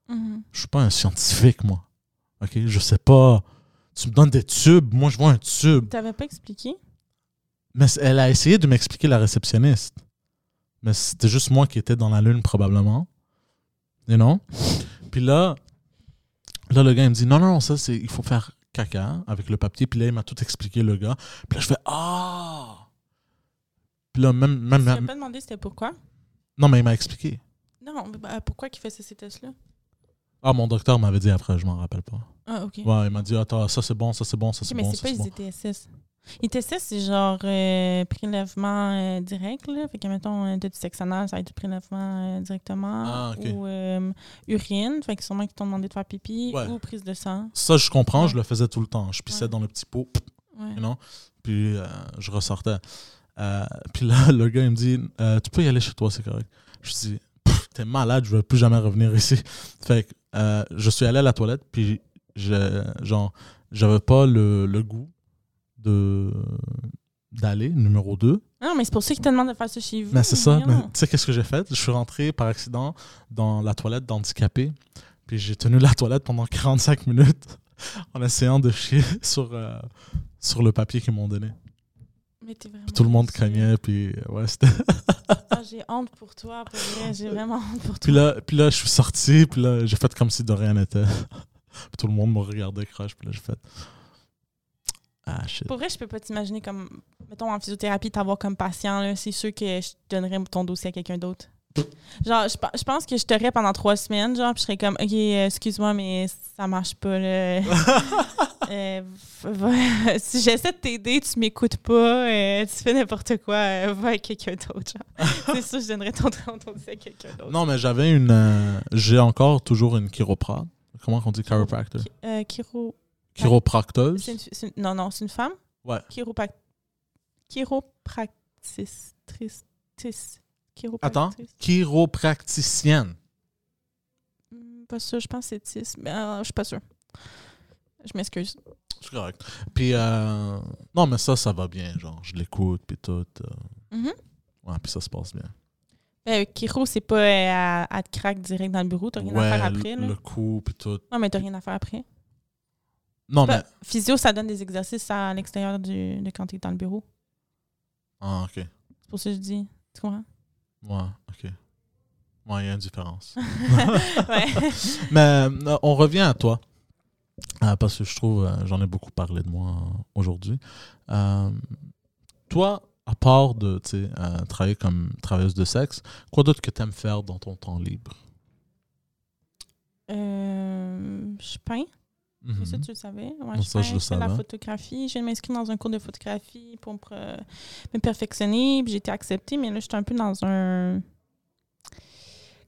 Mhm. Je suis pas un scientifique, moi. OK? Je sais pas. Tu me donnes des tubes, moi, je vois un tube. T'avais pas expliqué? Mais elle a essayé de m'expliquer la réceptionniste. Mais c'était juste moi qui étais dans la lune, probablement. You know? Puis là, là, le gars, il me dit non, non, ça, c'est, il faut faire caca avec le papier. Puis là, il m'a tout expliqué, le gars. Puis là, je fais ah! Puis là, même. même, Tu m'as pas demandé c'était pourquoi? non, mais il m'a expliqué. Non, mais bah, pourquoi qu'il faisait ces tests-là? Ah, mon docteur m'avait dit après, je m'en rappelle pas. Ah, ok. Ouais, il m'a dit attends, ça c'est bon, ça c'est bon, ça c'est mais bon, c'est ça pas c'est les bon. ITSS. ITSS, c'est genre euh, prélèvement euh, direct, là. Fait que, mettons, du sexe anal, ça va être du prélèvement euh, directement. Ah. Ou urine, fait que sûrement qu'ils t'ont demandé de faire pipi. Ouais. Ou prise de sang. Ça, je comprends, Ouais. je le faisais tout le temps. Je pissais Ouais. dans le petit pot, Ouais. you know? Puis je ressortais. Puis là, (laughs) le gars, il me dit Tu peux y aller chez toi, c'est correct. Je dis T'es malade, je veux plus jamais revenir ici. (laughs) Fait que je suis allé à la toilette, puis je, genre, j'avais pas le, le goût de d'aller, numéro 2. Non, mais c'est pour ça qu'ils te demandent de faire ça chez vous. Mais c'est ça. mais Tu sais, qu'est-ce que j'ai fait? Je suis rentré par accident dans la toilette d'handicapé, puis j'ai tenu la toilette pendant 45 minutes (laughs) en essayant de chier (laughs) sur, euh, sur le papier qu'ils m'ont donné. Mais t'es vraiment Puis tout le monde craignait, puis euh, ouais, c'était. (laughs) Ah, j'ai honte pour toi, pour vrai. J'ai vraiment honte pour toi. Puis là, puis là, je suis sorti, puis là, j'ai fait comme si de rien n'était. tout le monde me regardait crash, puis là, j'ai fait. Ah, shit. Pour vrai, je peux pas t'imaginer comme, mettons, en physiothérapie, t'avoir comme patient, là. C'est sûr que je donnerais ton dossier à quelqu'un d'autre. Genre, je, pe- je pense que je t'aurais pendant trois semaines, genre, puis je serais comme, OK, euh, excuse-moi, mais ça marche pas, là. (laughs) Euh, (laughs) si j'essaie de t'aider, tu m'écoutes pas, euh, tu fais n'importe quoi, euh, va avec quelqu'un d'autre. (laughs) C'est sûr, je donnerais ton, ton dossier à quelqu'un d'autre. Non, mais j'avais une. j'ai encore toujours une chiroprate. Comment on dit euh, chiro... Chiropracteuse? non, non, c'est une femme? Ouais. Chiroprac... Chiropractrice. Tris- Attends. Chiropracticienne. Hmm, Pas sûr, je pense que c'est Tis, mais euh, je suis pas sûre. Je m'excuse. C'est correct. Puis, euh, non, mais ça, ça va bien. Genre, je l'écoute, puis tout. euh, Mhm. ouais, puis ça se passe bien. Euh, Chiro, c'est pas euh, à, à te craque direct dans le bureau, t'as rien à faire après. Là. le coup, puis tout. Non, mais t'as rien à faire après. Non, mais. Physio, ça donne des exercices à l'extérieur du, de quand t'es dans le bureau. Ah, ok. C'est pour ça que je dis. Tu comprends? Ouais, ok. Ouais, il y a une différence. (laughs) ouais. (laughs) Mais euh, on revient à toi. Euh, parce que je trouve, euh, j'en ai beaucoup parlé de moi euh, aujourd'hui. Toi, à part de tu travailler comme travailleuse de sexe, quoi d'autre que tu aimes faire dans ton temps libre? Je peins. Mhm. Ça, tu le savais? Ouais, je ça, je je fais la photographie. Je m'inscrire dans un cours de photographie pour me, perfectionner. J'ai été acceptée, mais là, je suis un peu dans un.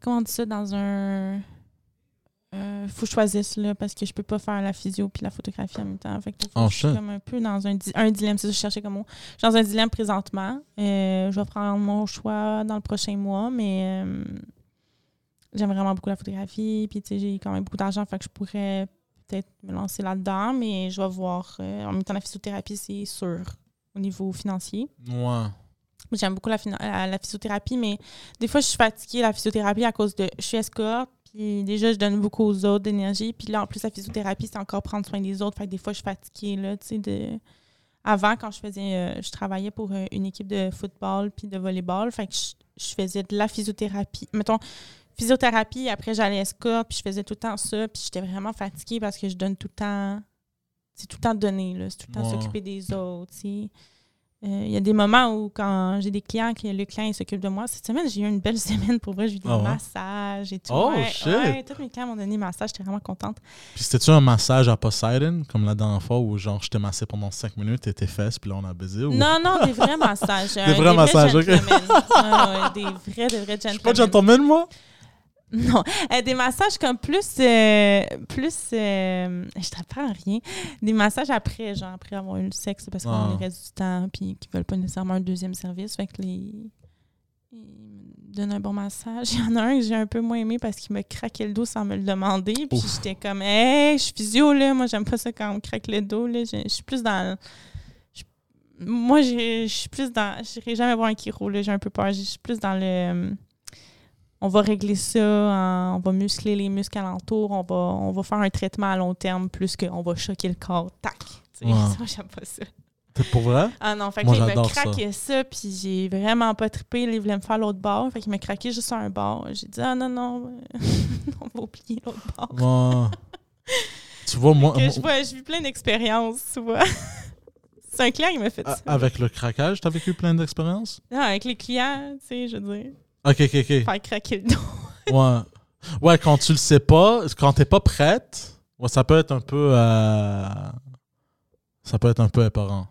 Comment on dit ça? Dans un. Euh, faut que je choisisse, là, parce que je peux pas faire la physio puis la photographie en même temps. Fait que je suis comme un peu dans un, di- un dilemme. C'est ça que je cherchais comme mot. Je suis dans un dilemme présentement. Euh, je vais prendre mon choix dans le prochain mois, mais euh, j'aime vraiment beaucoup la photographie. Puis, tu sais, j'ai quand même beaucoup d'argent, fait que je pourrais peut-être me lancer là-dedans, mais je vais voir. euh, en même temps, la physiothérapie, c'est sûr au niveau financier. Ouais. J'aime beaucoup la, phina- la, la physiothérapie, mais des fois, je suis fatiguée, la physiothérapie, à cause de. Je suis escorte, Puis déjà, je donne beaucoup aux autres d'énergie. Puis là, en plus, la physiothérapie, c'est encore prendre soin des autres. Fait que des fois, je suis fatiguée, là, tu sais, de... Avant, quand je faisais... euh, je travaillais pour euh, une équipe de football puis de volleyball. Fait que je, je faisais de la physiothérapie. Mettons, physiothérapie, après, j'allais à escorte, puis je faisais tout le temps ça. Puis j'étais vraiment fatiguée parce que je donne tout le temps... C'est tout le temps donner, là. C'est tout le temps Ouais. s'occuper des autres. Euh, Il y a des moments où, quand j'ai des clients, que le client s'occupe de moi, cette semaine, j'ai eu une belle (laughs) semaine pour vrai. J'ai eu des Ah ouais? massages et tout. Oh, ouais, shit! ouais, tous mes clients m'ont donné des massages, j'étais vraiment contente. Puis c'était-tu un massage à Poseidon, comme la dernière fois, où genre je t'ai massé pendant 5 minutes et tes fesses, puis là on a baisé? Ou... Non, non, des vrais massages. (laughs) Des vrais massages, ok. gentlemen. Ah des vrais, des vrais Je suis gentlemen. pas gentleman, moi? (laughs) Non, Euh, des massages comme plus, euh, plus, euh, je t'apprends rien. Des massages après, genre après avoir eu le sexe, parce qu'on Ah. reste du temps, puis qu'ils veulent pas nécessairement un deuxième service, fait que les, ils me donnent un bon massage. (laughs) Il y en a un que j'ai un peu moins aimé parce qu'il me craquait le dos sans me le demander, puis j'étais comme, hey, je suis physio là, moi j'aime pas ça quand on me craque le dos là, je, suis plus dans je- moi, j'ai- je suis plus dans. Je jamais voir un chiro, là. J'ai un peu peur. Je suis plus dans le. On va régler ça, en- on va muscler les muscles alentours, on va, on va faire un traitement à long terme plus qu'on va choquer le corps. Tac! Ouais. Ça, (laughs) j'aime pas ça. T'es pour vrai? Ah non, fait que Moi, là, il me ça. craquait ça, puis j'ai vraiment pas trippé. Il voulait me faire l'autre bord, fait qu'il m'a craqué juste sur un bord. J'ai dit, ah non, non, (laughs) on va oublier l'autre bord. Ouais. tu vois, moi, Que je, vois, je vis plein d'expériences, tu vois. (laughs) C'est un client qui m'a fait ça. avec le craquage, t'as vécu plein d'expériences? Non, avec les clients, tu sais, je veux dire, Ok, ok, ok. faire craquer le dos. (laughs) Ouais. Ouais, quand tu le sais pas, quand t'es pas prête, ouais, ça peut être un peu. euh, Ça peut être un peu épeurant.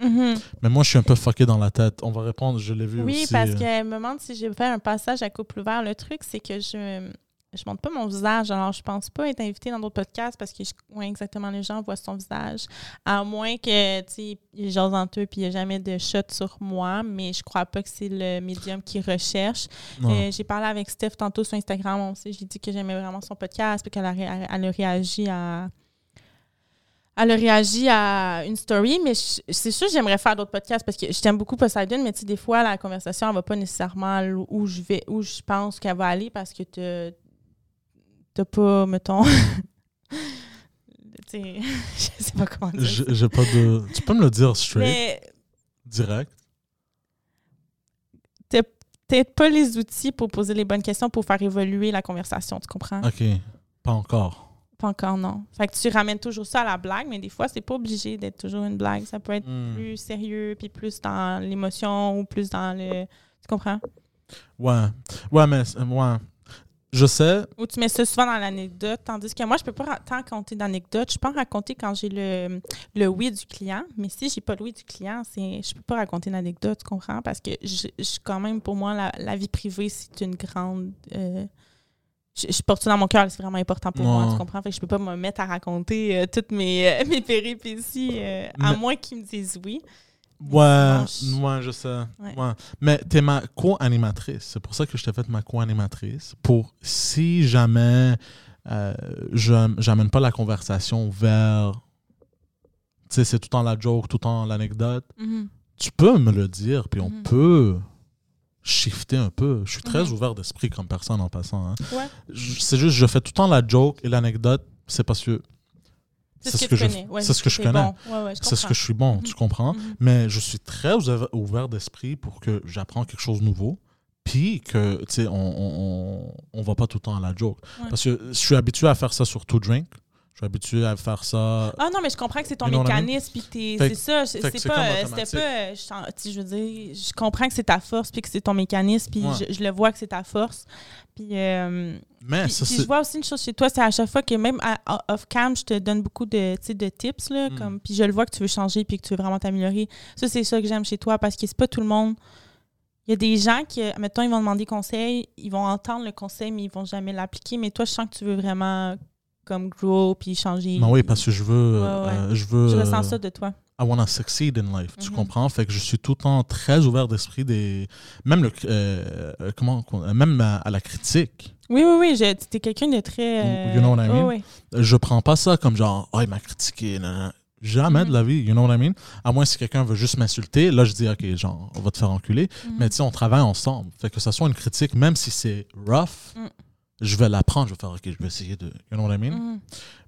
Mhm. Mais moi, je suis un peu fucké dans la tête. On va répondre, je l'ai vu Oui, aussi. parce euh, qu'elle me demande si j'ai fait un passage à couple ouvert. Le truc, c'est que je je montre pas mon visage. Alors, je pense pas être invitée dans d'autres podcasts parce que, je, ouais, exactement, les gens voient son visage. À moins que, tu sais, les gens entre eux puis il n'y a jamais de shot sur moi, mais je crois pas que c'est le médium qui recherche. ouais. Euh, j'ai parlé avec Steph tantôt sur Instagram aussi. J'ai dit que j'aimais vraiment son podcast puis qu'elle a, elle a réagi à. Elle a réagi à une story, mais c'est sûr que j'aimerais faire d'autres podcasts parce que je t'aime beaucoup Poseidon, mais tu sais, des fois, la conversation, elle va pas nécessairement où je vais, où je pense qu'elle va aller parce que t'as t'as pas, mettons. (laughs) tu sais, (laughs) je sais pas comment dire. J'ai pas de. Tu peux me le dire straight, Mais direct? peut-être pas les outils pour poser les bonnes questions pour faire évoluer la conversation, tu comprends? Ok, pas encore. Pas encore, non. Fait que tu ramènes toujours ça à la blague, mais des fois, c'est pas obligé d'être toujours une blague. Ça peut être Hmm. plus sérieux, puis plus dans l'émotion ou plus dans le. Tu comprends? Ouais. Ouais, mais. Ouais. Je sais. Ou tu mets ça souvent dans l'anecdote, tandis que moi, je peux pas tant raconter d'anecdotes. Je peux en raconter quand j'ai le, le oui du client, mais si j'ai pas le oui du client, c'est je peux pas raconter une anecdote, tu comprends? Parce que je, je- quand même, pour moi, la, la vie privée, c'est une grande... euh, je, je porte ça dans mon cœur, c'est vraiment important pour moi, tu comprends? Fait que je peux pas me mettre à raconter euh, toutes mes, euh, (laughs) mes péripéties, à Mais- moins qu'ils me disent oui. Ouais, ouais, je sais. Ouais. Ouais. Mais t'es ma co-animatrice. C'est pour ça que je t'ai fait ma co-animatrice. Pour si jamais euh, je j'amène pas la conversation vers. Tu sais, c'est tout le temps la joke, tout le temps l'anecdote. Mhm. Tu peux me le dire, puis on Mhm. peut shifter un peu. Je suis très ouvert d'esprit comme personne en passant. hein. C'est juste, je fais tout le temps la joke et l'anecdote. C'est parce que C'est ce que, je- connais. C'est ce que je connais. c'est ce que je suis bon, Mhm. tu comprends? Mhm. Mais je suis très ouvert- d'esprit pour que j'apprends quelque chose de nouveau. Puis que, tu sais, on, on, on, va pas tout le temps à la joke. Parce que je suis habitué à faire ça sur tout drink. Je suis habitué à faire ça. Ah non, mais je comprends que c'est ton mécanisme, puis c'est ça. c'est- pas, c'était pas, je, veux dire, je comprends que c'est ta force, puis que c'est ton mécanisme, puis Ouais. je, je le vois que c'est ta force. Puis, euh, Mais puis- ça, puis c'est. je vois aussi une chose chez toi, c'est à chaque fois que même off-cam, je te donne beaucoup de, de tips, là, Mm. comme, puis je le vois que tu veux changer, puis que tu veux vraiment t'améliorer. Ça, c'est ça que j'aime chez toi, parce que c'est pas tout le monde... Il y a des gens qui, mettons, ils vont demander conseil, ils vont entendre le conseil, mais ils vont jamais l'appliquer. Mais toi, je sens que tu veux vraiment comme grow puis changer. Non, oui, parce que je veux. Ouais, euh, je veux. Je euh, ressens ça de toi. I want to succeed in life. Tu Mhm. comprends? Fait que je suis tout le temps très ouvert d'esprit des. Même le. euh, euh, comment. qu'on- Même à, à la critique. Oui, oui, oui. Tu es quelqu'un de très. euh, You know what I mean? oui. Je prends pas ça comme genre, oh, il m'a critiqué. Jamais Mhm. de la vie, you know what I mean? À moins si quelqu'un veut juste m'insulter, là je dis, ok, genre, on va te faire enculer. Mhm. Mais tu sais, on travaille ensemble. Fait que ça soit une critique, même si c'est rough, Mm. Je vais l'apprendre. Je vais faire, OK, je vais essayer de. You know what I mean? Mhm.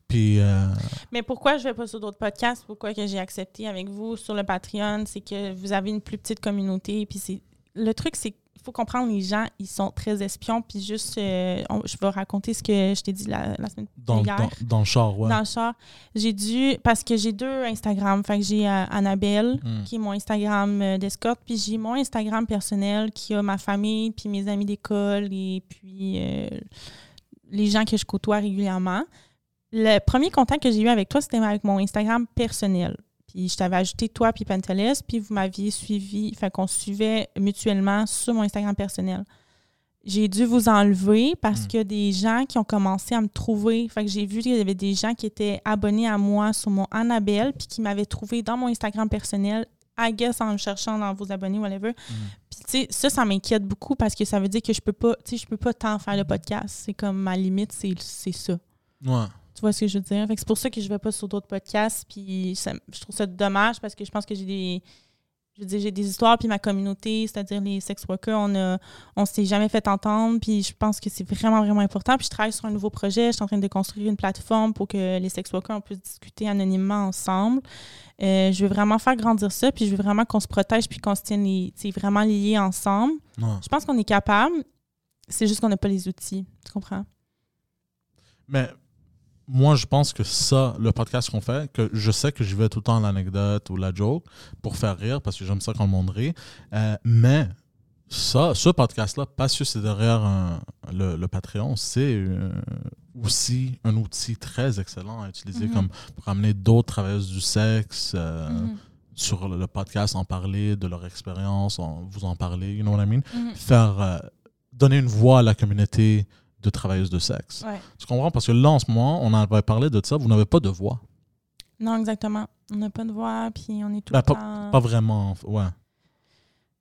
Puis, euh, Mais pourquoi je vais pas sur d'autres podcasts? Pourquoi que j'ai accepté avec vous sur le Patreon? C'est que vous avez une plus petite communauté. Puis c'est le truc, c'est qu'il faut comprendre les gens, ils sont très espions. Puis juste, euh, on- je vais raconter ce que je t'ai dit la, la semaine dans, hier. dans, dans le char, ouais. Dans le char, j'ai dû parce que j'ai deux Instagram. Fait que j'ai euh, Annabelle Mm. qui est mon Instagram euh, d'escorte, puis j'ai mon Instagram personnel qui a ma famille, puis mes amis d'école et puis euh, les gens que je côtoie régulièrement. Le premier contact que j'ai eu avec toi, c'était avec mon Instagram personnel. Puis je t'avais ajouté toi puis Panteles, puis vous m'aviez suivi, fait qu'on suivait mutuellement sur mon Instagram personnel. J'ai dû vous enlever parce Mm. que des gens qui ont commencé à me trouver, fait que j'ai vu qu'il y avait des gens qui étaient abonnés à moi sur mon Annabelle puis qui m'avaient trouvé dans mon Instagram personnel, I guess en me cherchant dans vos abonnés whatever. Puis tu sais ça ça m'inquiète beaucoup parce que ça veut dire que je peux pas tu sais je peux pas tant faire le podcast, c'est comme ma limite c'est c'est ça. Ouais. Tu vois ce que je veux dire? C'est pour ça que je vais pas sur d'autres podcasts. Puis ça- je trouve ça dommage parce que je pense que j'ai des. Je veux dire, j'ai des histoires, puis ma communauté, c'est-à-dire les sex workers, on a, on s'est jamais fait entendre, puis je pense que c'est vraiment, vraiment important. Puis je travaille sur un nouveau projet, je suis en train de construire une plateforme pour que les sex workers, on puisse discuter anonymement ensemble. Euh, je veux vraiment faire grandir ça, puis je veux vraiment qu'on se protège, puis qu'on se tienne les, vraiment liés ensemble. Ouais. Je pense qu'on est capable, c'est juste qu'on n'a pas les outils, tu comprends? Mais moi, je pense que ça, le podcast qu'on fait, que je sais que je vais tout le temps l'anecdote ou la joke pour faire rire parce que j'aime ça quand le monde rit. Euh, mais ça, ce podcast-là, parce que c'est derrière un- le, le Patreon, c'est euh, aussi un outil très excellent à utiliser Mhm. comme pour amener d'autres travailleuses du sexe euh, Mhm. sur le, podcast, en parler de leur expérience, en, vous en parler, you know what I mean? Mhm. Faire, euh, donner une voix à la communauté de travailleuses de sexe. Ouais. Tu comprends? Parce que là, en ce moment, on avait parlé de ça, vous n'avez pas de voix. Non, exactement. On n'a pas de voix, puis on est tout Ben, le temps... Pas vraiment. Ouais.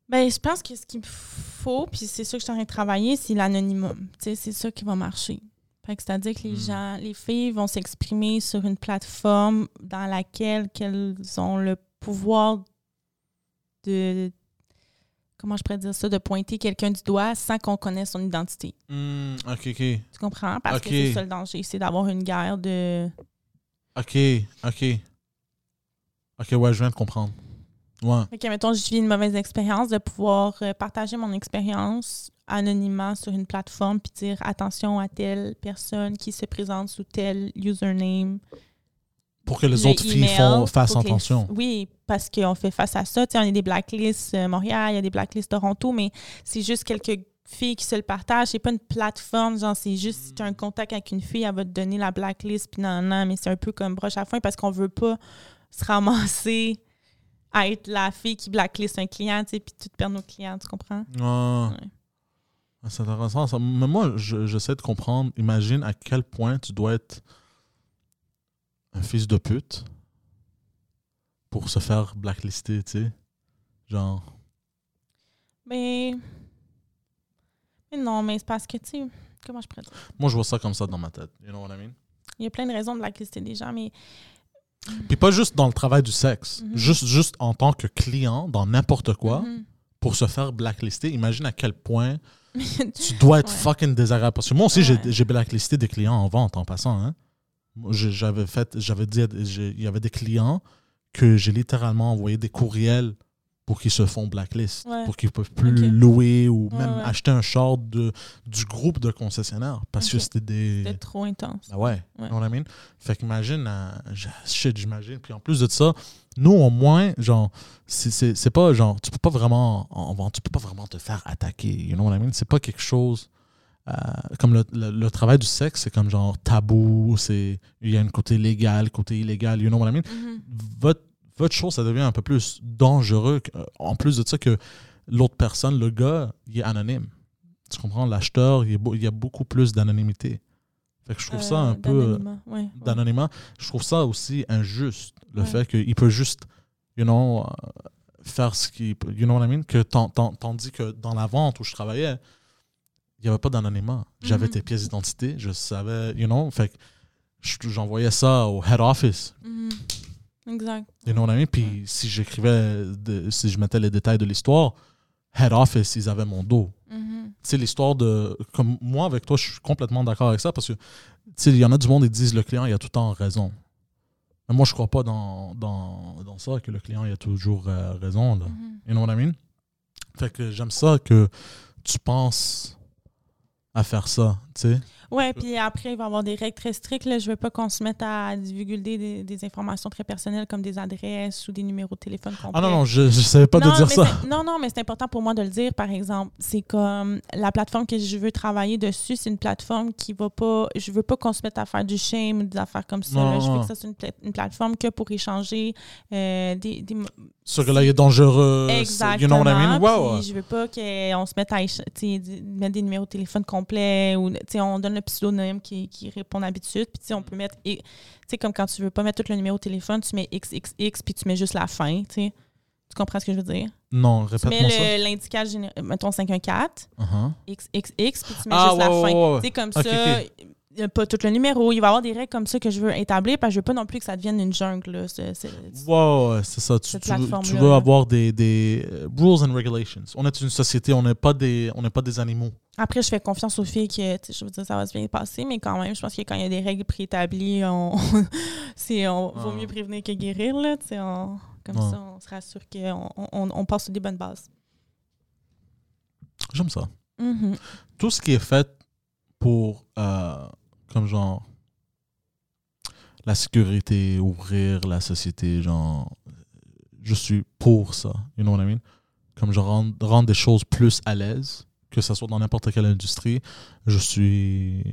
Ben, je pense que ce qu'il faut, puis c'est ça que je suis en train de travailler, c'est l'anonymat. C'est ça qui va marcher. C'est-à-dire que les Hmm. gens, les filles vont s'exprimer sur une plateforme dans laquelle qu'elles ont le pouvoir de... Comment je pourrais dire ça? De pointer quelqu'un du doigt sans qu'on connaisse son identité. Hmm, ok, ok. Tu comprends? Parce que Ok. c'est ça le danger. C'est d'avoir une guerre de... Ok, ok. Ok, ouais, je viens de comprendre. Ouais. Que, mettons, je vis une mauvaise expérience, de pouvoir euh, partager mon expérience anonymement sur une plateforme puis dire attention à telle personne qui se présente sous tel username. Pour que les Le autres filles font, fassent les- attention. Oui, parce qu'on fait face à ça. Tu sais, on a des blacklists euh, Montréal, il y a des blacklists Toronto, mais c'est juste quelques filles qui se le partagent. C'est pas une plateforme, genre, c'est juste si tu as un contact avec une fille, elle va te donner la blacklist, puis non, non, mais c'est un peu comme broche à foin parce qu'on veut pas se ramasser à être la fille qui blacklist un client, tu sais, puis tout perdre nos clients, tu comprends? Ouais. Ouais. Ah, C'est intéressant. Ça. Mais moi, je- j'essaie de comprendre. Imagine à quel point tu dois être un fils de pute pour se faire blacklister, tu sais. Genre. Mais. Mais non, mais c'est parce que, tu sais, comment je pourrais dire? Moi, je vois ça comme ça dans ma tête. You know what I mean? Il y a plein de raisons de blacklister des gens, mais. Puis pas juste dans le travail du sexe. Mhm. juste, juste en tant que client, dans n'importe quoi, Mhm. pour se faire blacklister. Imagine à quel point (laughs) tu dois être Ouais. fucking désagréable. Parce que moi aussi, Ouais. j'ai blacklisté des clients en vente en passant. Hein. J'avais fait, j'avais dit, il y avait des clients que j'ai littéralement envoyé des courriels pour qu'ils se font blacklist, Ouais. pour qu'ils ne peuvent plus louer ou Ouais, même ouais. acheter un short de, du groupe de concessionnaires parce que c'était des. C'était trop intense. Ah ouais, you know what I mean? Fait qu'imagine, euh, shit, j'imagine. Puis en plus de ça, nous, au moins, genre, c'est- pas genre, tu peux pas vraiment, en vente, tu peux pas vraiment te faire attaquer, you know what I mean? C'est pas quelque chose, euh, comme le, le- le travail du sexe, c'est comme genre tabou, c'est, il y a un côté légal, côté illégal, you know what I mean? Mhm. Votre, votre chose, ça devient un peu plus dangereux, euh, en plus de ça que l'autre personne, le gars, il est anonyme. Tu comprends? L'acheteur, il, y a beau- il y a beaucoup plus d'anonymité. Fait que je trouve ça Euh, un peu d'anonymat, ouais. Je trouve ça aussi injuste, le Ouais. fait qu'il peut juste, you know, faire ce qu'il peut. You know what I mean? Que tan- tan- tandis que dans la vente où je travaillais, il n'y avait pas d'anonymat. J'avais Mhm. tes pièces d'identité, je savais, you know, fait j'envoyais ça au head office. Mhm. Exact. You know what I mean? Puis si j'écrivais, si je mettais les détails de l'histoire, head office, ils avaient mon dos. Mhm. Tu sais, l'histoire de. Comme moi, avec toi, je suis complètement d'accord avec ça parce que, tu sais, il y en a du monde qui disent le client, il a tout le temps raison. Mais moi, je crois pas dans, dans, dans ça, que le client, il a toujours euh, raison. Là. Mhm. You know what I mean? Fait que j'aime ça que tu penses à faire ça, tu sais. Ouais, puis après, il va y avoir des règles très strictes. Là. Je veux pas qu'on se mette à divulguer des, des informations très personnelles comme des adresses ou des numéros de téléphone complets. Ah non, non, je, je savais pas non, de dire ça. Non, non, mais c'est important pour moi de le dire, par exemple. C'est comme la plateforme que je veux travailler dessus, c'est une plateforme qui va pas. Je veux pas qu'on se mette à faire du shame ou des affaires comme ça. Non. Je veux que ça soit une, pla- une plateforme que pour échanger euh, des, des, Ce que là, il est dangereux. Exactement. You know what I mean? Wow. Je veux pas qu'on se mette à mettre des numéros de téléphone complets ou tu sais, on donne le pseudonyme qui, qui répond d'habitude. Puis tu sais, on peut mettre. et- Tu sais, comme quand tu veux pas mettre tout le numéro de téléphone, tu mets XXX puis tu mets juste la fin. Tu sais. Tu comprends ce que je veux dire? Non, Tu répète-moi mets ça. le- l'indicateur, géné- mettons 514, Uh-huh. XXX, puis tu mets Ah, juste la ouais, fin. ouais. Tu sais, comme ça. Il n'y a pas tout le numéro. Il va y avoir des règles comme ça que je veux établir parce que je veux pas non plus que ça devienne une jungle. Là. C'est- c'est- Ouais, ouais, c'est ça. Tu, tu veux, tu veux avoir des, des euh, rules and regulations. On est une société, on n'est pas des, on pas des animaux. Après, je fais confiance aux filles que, je veux dire, ça va se bien passer, mais quand même, je pense que quand il y a des règles préétablies, on, (laughs) c'est, on vaut mieux prévenir que guérir, là, on- comme ça, on se rassure qu'on on, on passe sur des bonnes bases. J'aime ça. Mhm. Tout ce qui est fait pour, euh, comme genre, la sécurité, ouvrir la société, genre, je suis pour ça. You know what I mean? Comme je rendre, rendre des choses plus à l'aise, que ce soit dans n'importe quelle industrie, je suis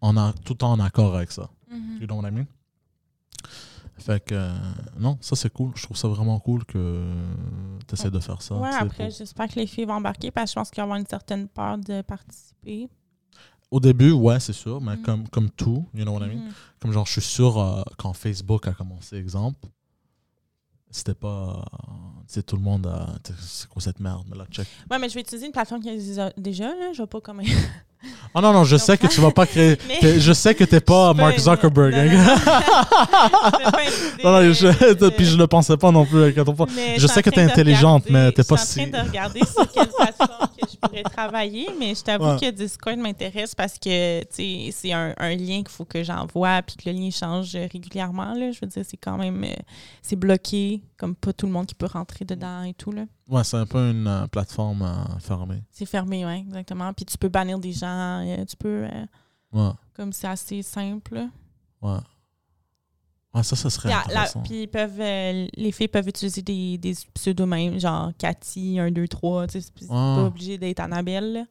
en a, tout le temps en accord avec ça. Mhm. You know what I mean? Fait que, euh, non, ça c'est cool. Je trouve ça vraiment cool que tu essaies de faire ça. Ouais, après, j'espère que les filles vont embarquer parce que je pense qu'il va y avoir une certaine peur de participer. Au début, ouais, c'est sûr, mais Mhm. comme, comme tout, you know what I mean? Mhm. Comme genre, je suis sûr, euh, quand Facebook a commencé, exemple, c'était pas. euh, Tu sais, tout le monde sais, C'est quoi cette merde? Mais là, check. Ouais, mais je vais utiliser une plateforme qui existe déjà, là. Je vais pas comme. Oh non, non, je sais que tu vas pas créer. (laughs) Mais- Je sais que t'es pas (laughs) Mark Zuckerberg. non, hein. non, non. (laughs) Je, puis je le pensais pas non plus. pas. Mais Je sais que t'es intelligente, mais t'es pas Je suis en si- train de regarder sur quelle plateforme je pourrais travailler, mais je t'avoue Ouais. que Discord m'intéresse parce que c'est un, un lien qu'il faut que j'envoie puis que le lien change régulièrement. Là. Je veux dire, c'est quand même euh, c'est bloqué, comme pas tout le monde qui peut rentrer dedans et tout. Là. Ouais, c'est un peu une euh, plateforme euh, fermée. C'est fermé, oui, exactement. Puis tu peux bannir des gens, tu peux. euh, Ouais, comme c'est assez simple. là. ouais. Ouais, ça, ça serait Puis, la- puis ils peuvent, euh, les filles peuvent utiliser des, des pseudonymes, genre Cathy, 1, 2, 3. tu sais, C'est Ah. pas obligé d'être Annabelle. là.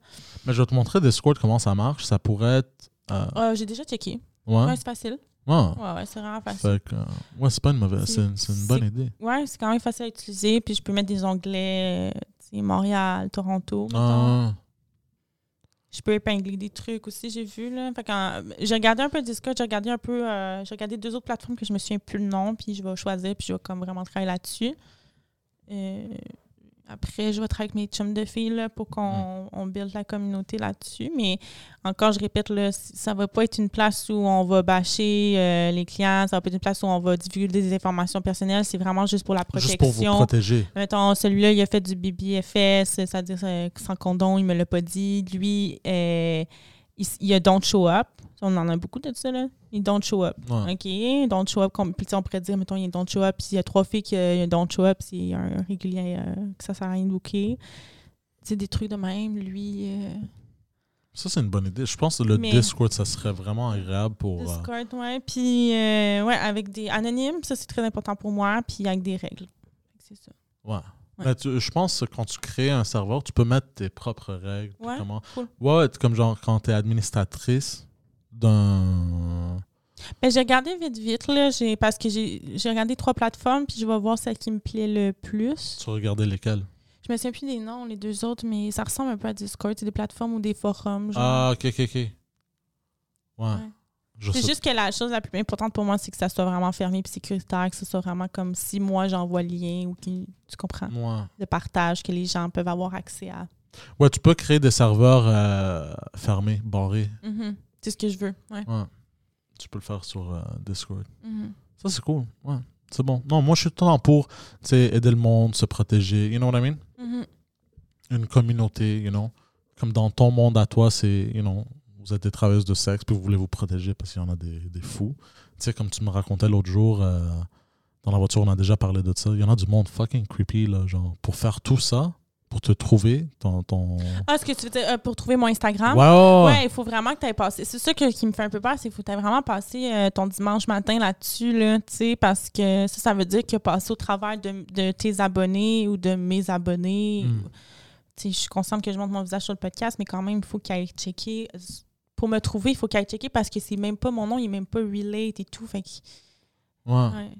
Mais je vais te montrer Discord comment ça marche. Ça pourrait être. euh, Ah, J'ai déjà checké. ouais. Ouais, c'est facile. Ouais. Ouais, ouais, c'est vraiment facile. Fait que, euh, ouais, c'est pas une mauvaise. C'est- C'est une, une bonne idée. Ouais, c'est quand même facile à utiliser. Puis je peux mettre des onglets, tu sais, Montréal, Toronto. mettons. Je peux épingler des trucs aussi, j'ai vu. J'ai regardé un peu Discord, j'ai regardé un peu. euh, j'ai regardé deux autres plateformes que je me souviens plus le nom, puis je vais choisir, puis je vais comme vraiment travailler là-dessus. Euh, après, je vais travailler avec mes chums de filles là, pour qu'on on build la communauté là-dessus. Mais encore, je répète, là, ça va pas être une place où on va bâcher euh, les clients, ça va pas être une place où on va divulguer des informations personnelles. C'est vraiment juste pour la juste pour vous protection. protéger. Mettons, celui-là, il a fait du BBFS, c'est-à-dire euh, sans condom, il me l'a pas dit. Lui, euh, il, il a don't show up. On en a beaucoup de ça, là. Il don't show up. Ouais. OK, don't show up. Puis on pourrait dire, mettons, il y a don't show up. Puis il y a trois filles qui ont don't show up. C'est un, un régulier euh, que ça sert à rien de booker. Tu sais, des trucs de même. Lui, euh, Ça, c'est une bonne idée. Je pense que le Mais- Discord, ça serait vraiment agréable pour. euh, Discord, ouais. Puis, euh, ouais, avec des anonymes, ça, c'est très important pour moi. Puis avec des règles. C'est ça. ouais. Ouais. Mais tu- je pense que quand tu crées un serveur, tu peux mettre tes propres règles. Ouais, comment... cool. Ouais, comme genre quand tu es administratrice d'un. Ben, j'ai regardé vite, vite, là, j'ai, parce que j'ai, j'ai regardé trois plateformes, puis je vais voir celle qui me plaît le plus. Tu regardais lesquels Je me souviens plus des noms, les deux autres, mais ça ressemble un peu à Discord. C'est des plateformes ou des forums. Genre. Ah, ok, ok, ok. Ouais. C'est juste que la chose la plus importante pour moi, c'est que ça soit vraiment fermé et sécuritaire, que ce soit vraiment comme si moi j'envoie le lien ou qui, tu comprends, Ouais. de partage, que les gens peuvent avoir accès à. Ouais, tu peux créer des serveurs euh, fermés, barrés. Mhm. C'est ce que je veux. Ouais. Ouais. Tu peux le faire sur euh, Discord. Mhm. Ça, c'est cool. Ouais. C'est bon. Non, moi, je suis tout le temps pour aider le monde, se protéger. You know what I mean? Mhm. une communauté, you know? Comme dans ton monde à toi, c'est, you know, vous êtes des travailleuses de sexe, puis vous voulez vous protéger parce qu'il y en a des, des fous. Tu sais, comme tu me racontais l'autre jour, euh, dans la voiture, on a déjà parlé de ça. Il y en a du monde fucking creepy, là, genre, pour faire tout ça, pour te trouver, ton. ton... Ah, ce que tu veux dire, euh, pour trouver mon Instagram? Ouais, ouais, il faut vraiment que tu aies passé. C'est ça que- qui me fait un peu peur, c'est qu'il faut que tu vraiment passé euh, ton dimanche matin là-dessus, là, tu sais, parce que ça, ça veut dire que passer au travers de, de tes abonnés ou de mes abonnés. Mm. Tu sais, je suis consciente que je montre mon visage sur le podcast, mais quand même, il faut qu'il aille checker. Pour me trouver, il faut qu'il aille checker parce que c'est même pas mon nom, il est même pas relate et tout. Fait que, Ouais. ouais.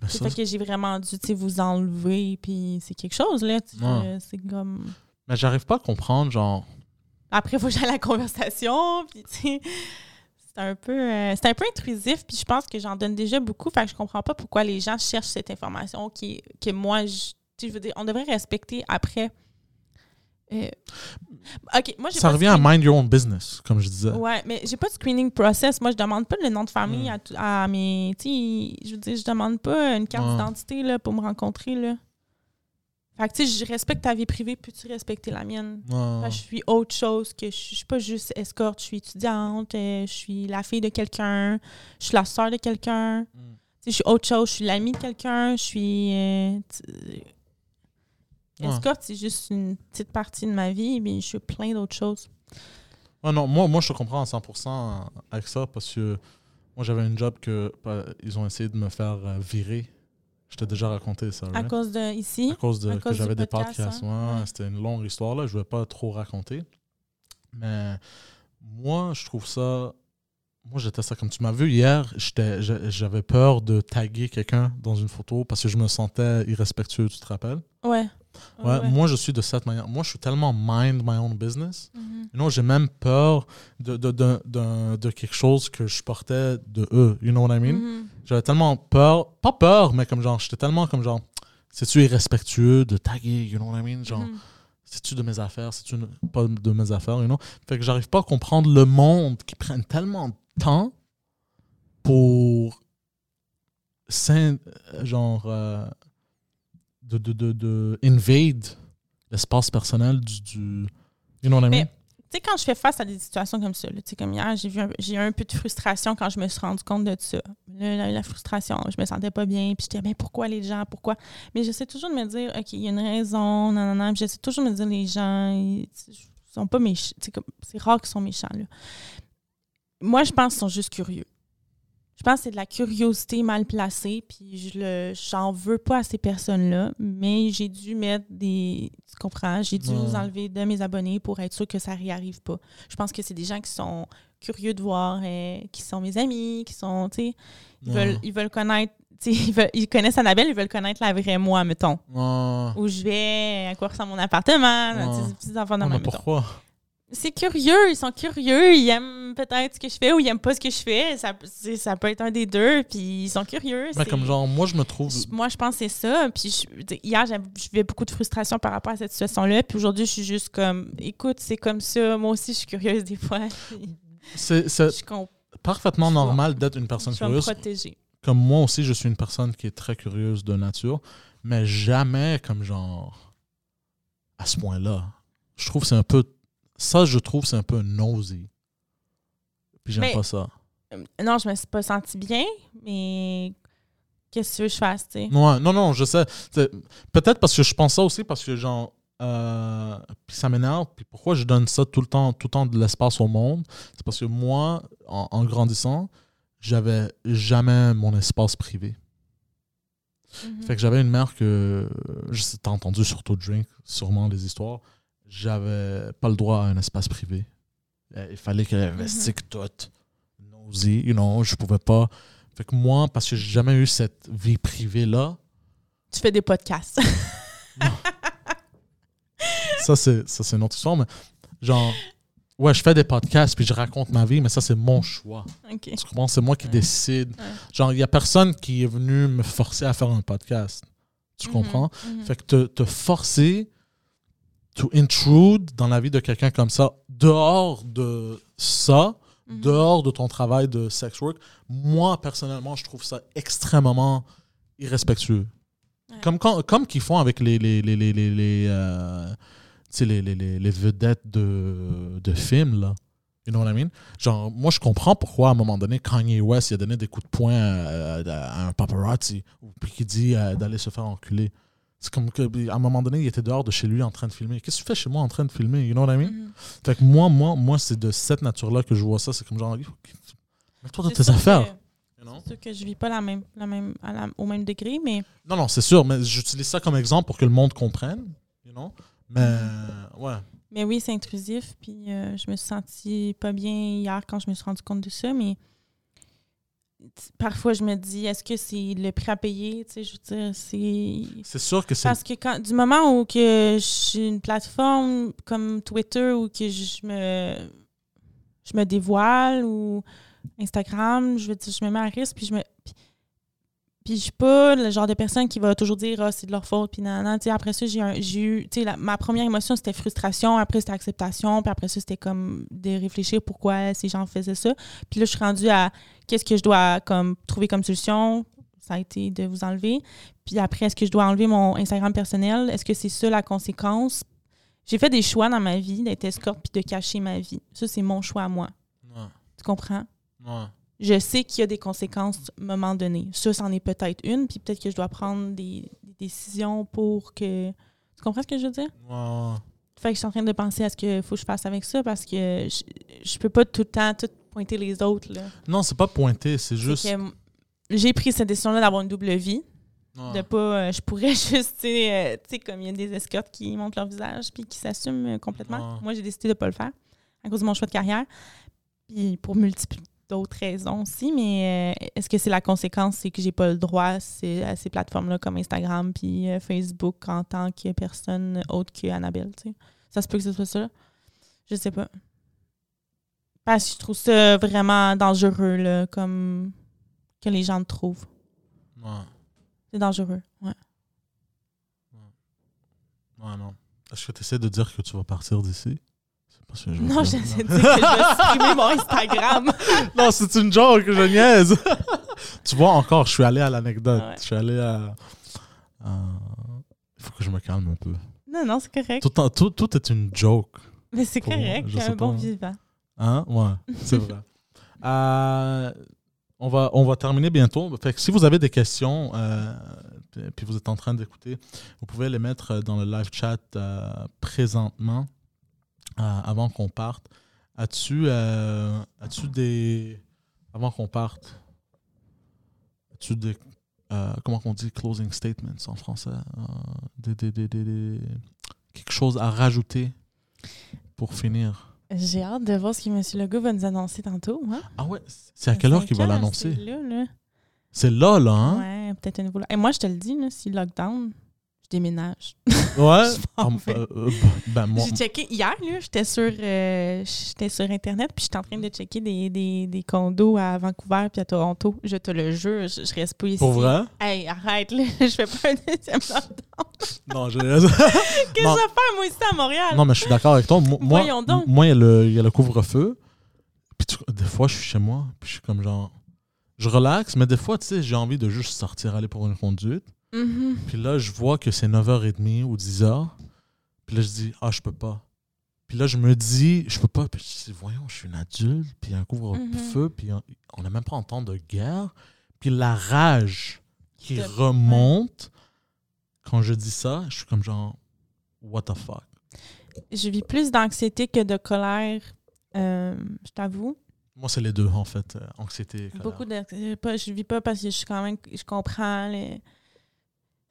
Mais C'est ça, fait que j'ai vraiment dû vous enlever, puis c'est quelque chose, là. Ouais. C'est comme. mais j'arrive pas à comprendre, genre. Après, il faut que j'aille à la conversation. Puis, tu c'est un peu euh, c'est un peu intrusif. Puis, je pense que j'en donne déjà beaucoup. Fait que je comprends pas pourquoi les gens cherchent cette information qui, que moi, je veux dire, on devrait respecter après. Euh, OK, moi, j'ai Ça pas revient à screen- mind your own business, comme je disais. Ouais, mais j'ai pas de screening process. Moi, je demande pas le nom de famille Mm. à, tout- à mes. Tu sais, je veux dire, je demande pas une carte Ouais. d'identité là, pour me rencontrer. Là. Fait que, tu sais, je respecte ta vie privée, peux-tu respecter la mienne? Ouais. Fait que je suis autre chose que je suis, je suis pas juste escorte, je suis étudiante, euh, je suis la fille de quelqu'un, je suis la soeur de quelqu'un. Mm. Tu sais, je suis autre chose, je suis l'amie de quelqu'un, je suis. euh, tu- Ouais. Escorte, c'est juste une petite partie de ma vie, mais je suis plein d'autres choses. Ouais, non, moi, moi, je comprends à 100% avec ça parce que moi, j'avais un job que bah, ils ont essayé de me faire euh, virer. Je t'ai déjà raconté ça, À right? cause de ici? À cause de à que j'avais des podcast, podcasts. hein? Ouais, Ouais. C'était une longue histoire, là. Je ne vais pas trop raconter. Mais moi, je trouve ça. Moi, j'étais ça comme tu m'as vu hier. J'avais peur de taguer quelqu'un dans une photo parce que je me sentais irrespectueux, tu te rappelles? Ouais. Ouais, Moi, je suis de cette manière. Moi, je suis tellement mind my own business. Mhm. You know, j'ai même peur de, de, de, de, de quelque chose que je portais de eux. You know what I mean? Mhm. J'avais tellement peur, pas peur, mais comme genre, j'étais tellement comme genre, c'est-tu irrespectueux de taguer, you know what I mean? Genre, Mhm. c'est-tu de mes affaires, c'est-tu pas de mes affaires, you know? Fait que j'arrive pas à comprendre le monde qui prenne tellement de temps pour, s'in- genre, euh, de, de, de, de invade l'espace personnel du, du, you know what I mean? Mais- Tu sais, quand je fais face à des situations comme ça, tu sais, comme hier, j'ai vu un- j'ai eu un peu de frustration quand je me suis rendu compte de ça. Là, la, la frustration, je me sentais pas bien, puis j'étais, mais pourquoi les gens, pourquoi? Mais j'essaie toujours de me dire, OK, il y a une raison, non, non, j'essaie toujours de me dire, les gens, ils, sont pas méchants, c'est rare qu'ils sont méchants, là. Moi, je pense qu'ils sont juste curieux. Je pense que c'est de la curiosité mal placée, puis je le, j'en veux pas à ces personnes-là, mais j'ai dû mettre des. Tu comprends? J'ai dû Ouais. enlever de mes abonnés pour être sûr que ça réarrive pas. Je pense que c'est des gens qui sont curieux de voir, euh, qui sont mes amis, qui sont, tu sais, ils, Ouais. veulent, ils veulent connaître, (laughs) tu sais, ils, veulent- ils connaissent Annabelle, ils veulent connaître la vraie moi, mettons. Où je vais, à quoi ressemble mon appartement, ces petits enfants mais mettons. pourquoi? C'est curieux, ils sont curieux, ils aiment peut-être ce que je fais ou ils aiment pas ce que je fais. Ça, ça peut être un des deux, puis ils sont curieux. Mais c'est- comme genre, moi, je me trouve. Moi, je pense que c'est ça. Puis je- hier, j'avais- beaucoup de frustration par rapport à cette situation-là. Puis aujourd'hui, je suis juste comme, écoute, c'est comme ça. Moi aussi, je suis curieuse des fois. C'est parfaitement Je normal d'être une personne Je vais me curieuse. protéger. Comme moi aussi, je suis une personne qui est très curieuse de nature, mais jamais comme genre à ce point-là. Je trouve que c'est un peu. Ça, je trouve c'est un peu nosy. Puis j'aime pas ça. Euh, Non, je me suis pas sentie bien, mais qu'est-ce que tu veux que je fasse, tu sais? Ouais, non, non, je sais. Peut-être parce que je pense ça aussi, parce que genre. euh, puis ça m'énerve. Puis pourquoi je donne ça tout le temps, tout le temps de l'espace au monde? C'est parce que moi, en, en grandissant, j'avais jamais mon espace privé. Mhm. Fait que j'avais une mère que, t'as entendu sur Tout Drink, sûrement les histoires, j'avais pas le droit à un espace privé. Euh, Il fallait qu'elle investigue tout. Nosy, you know, je pouvais pas. Fait que moi, parce que j'ai jamais eu cette vie privée-là, Tu fais des podcasts. ça c'est ça c'est une autre histoire, mais genre, ouais, je fais des podcasts puis je raconte ma vie, mais ça c'est mon choix. OK. Tu comprends? C'est moi qui Ouais. décide. Ouais. Genre, il y a personne qui est venu me forcer à faire un podcast. Tu Mhm, comprends? mhm. Fait que te, te forcer to intrude dans la vie de quelqu'un comme ça, dehors de ça, Mhm. dehors de ton travail de sex work, moi, personnellement, je trouve ça extrêmement irrespectueux. Ouais. Comme, quand- comme qu'ils font avec les, les, les, les, les, euh, les, les, les, les vedettes de, de films, là. You know what I mean? Genre, moi, je comprends pourquoi, à un moment donné, Kanye West, il a donné des coups de poing à, à- à un paparazzi, puis qu'il dit euh, d'aller se faire enculer. C'est comme que, à un moment donné, il était dehors de chez lui en train de filmer. Qu'est-ce que tu fais chez moi en train de filmer? You know what I mean? Mhm. Fait que moi, moi, moi c'est de cette nature-là que je vois ça. C'est comme genre, mets-toi dans tes affaires. you know? C'est sûr que je vis pas la même, la même, à la- au même degré, mais Non, non, c'est sûr, mais j'utilise ça comme exemple pour que le monde comprenne. You know? Mais, ouais. Mais oui, c'est intrusif. Puis euh, je me suis sentie pas bien hier quand je me suis rendu compte de ça. Mais parfois, je me dis, est-ce que c'est le prix à payer? Tu sais, je veux dire, c'est. C'est sûr que c'est. Parce que quand, du moment où que j'ai une plateforme comme Twitter où que je me, je me dévoile ou Instagram, je veux dire, je me mets à risque, puis je me. Puis, puis je suis pas le genre de personne qui va toujours dire ah c'est de leur faute puis nan, nan. Tu sais, après ça j'ai eu tu sais la- ma première émotion c'était frustration après c'était acceptation puis après ça c'était comme de réfléchir pourquoi ces gens faisaient ça. Puis là je suis rendue à qu'est-ce que je dois comme trouver comme solution. Ça a été de vous enlever. Puis après est-ce que je dois enlever mon Instagram personnel? Est-ce que c'est ça la conséquence? J'ai fait des choix dans ma vie d'être escorte puis de cacher ma vie. Ça c'est mon choix à moi. Ouais, tu comprends? Ouais. Je sais qu'il y a des conséquences à un moment donné. Ça, c'en est peut-être une, puis peut-être que je dois prendre des, des décisions pour que. Tu comprends ce que je veux dire? Ouais. Fait que je suis en train de penser à ce qu'il faut que je fasse avec ça parce que je, je peux pas tout le temps tout pointer les autres. Là. Non, c'est pas pointé, c'est juste. j'ai pris cette décision-là d'avoir une double vie. Ouais. De pas. euh, je pourrais (laughs) juste, tu sais, euh, tu sais, comme il y a des escortes qui montrent leur visage puis qui s'assument euh, complètement. Ouais. Moi, j'ai décidé de pas le faire à cause de mon choix de carrière. Puis pour multiples d'autres raisons aussi, mais euh, est-ce que c'est la conséquence, c'est que j'ai pas le droit à ces, à ces plateformes-là comme Instagram puis euh, Facebook en tant que personne autre que Annabelle, tu sais? Ça se peut que ce soit ça? Je sais pas. Parce que je trouve ça vraiment dangereux, là, comme que les gens le trouvent. Ouais. C'est dangereux, ouais. Ouais, non. Est-ce que tu essaies de dire que tu vas partir d'ici? Je Non, j'essaie de dire que je vais (laughs) mon Instagram. (laughs) non, c'est une joke, je niaise. (laughs) tu vois, encore, je suis allé à l'anecdote. Ouais. Je suis allé à. Il faut que je me calme un peu. Non, non, c'est correct. Tout, en- tout, tout est une joke. Mais c'est correct, sais un bon vivant. Hein? Ouais, c'est vrai. Euh, on, va, on va terminer bientôt. Fait que si vous avez des questions, euh, puis- vous êtes en train d'écouter, vous pouvez les mettre dans le live chat euh, présentement, avant qu'on parte. As-tu euh, as-tu des. Avant qu'on parte, as-tu des. euh, comment on dit closing statements en français Euh, des, des- des- des- des- Quelque chose à rajouter pour finir? J'ai hâte de voir ce que M. Legault va nous annoncer tantôt. Hein? Ah ouais, c'est à quelle heure qu'il va l'annoncer? c'est Là, là. C'est là, là, hein? Ouais, peut-être un nouveau. Et moi, je te le dis, là, si lockdown, déménage. (laughs) Ouais. Euh, euh, ben, moi, J'ai checké hier, là, j'étais sur, euh, j'étais sur Internet, puis j'étais en train de checker des, des, des condos à Vancouver puis à Toronto. Je te le jure, je, je reste pas ici. pour vrai? Hey, arrête, là, (laughs) je fais pas un deuxième (laughs) lockdown. Non, je... Qu'est-ce que je vais faire, moi, ici, à Montréal? non, mais je suis d'accord avec toi. Moi, moi, Voyons donc. moi, il y a le, le couvre-feu. Puis tu- des fois, je suis chez moi, puis je suis comme genre. Je relaxe, mais des fois, tu sais, j'ai envie de juste sortir, aller pour une conduite. Mhm. Puis là, je vois que c'est 9h30 ou 10h. Puis là, je dis, ah, je peux pas. Puis là, je me dis, je peux pas. Puis je dis, voyons, je suis une adulte. Puis un couvre-feu. Puis on- n'a même pas en temps de guerre. Puis la rage qui Te- remonte, quand je dis ça, je suis comme genre, what the fuck? Je vis plus d'anxiété que de colère, euh, je t'avoue. Moi, c'est les deux, en fait. euh, Anxiété. colère. Beaucoup pas- je vis pas parce que je suis quand même. Je comprends les.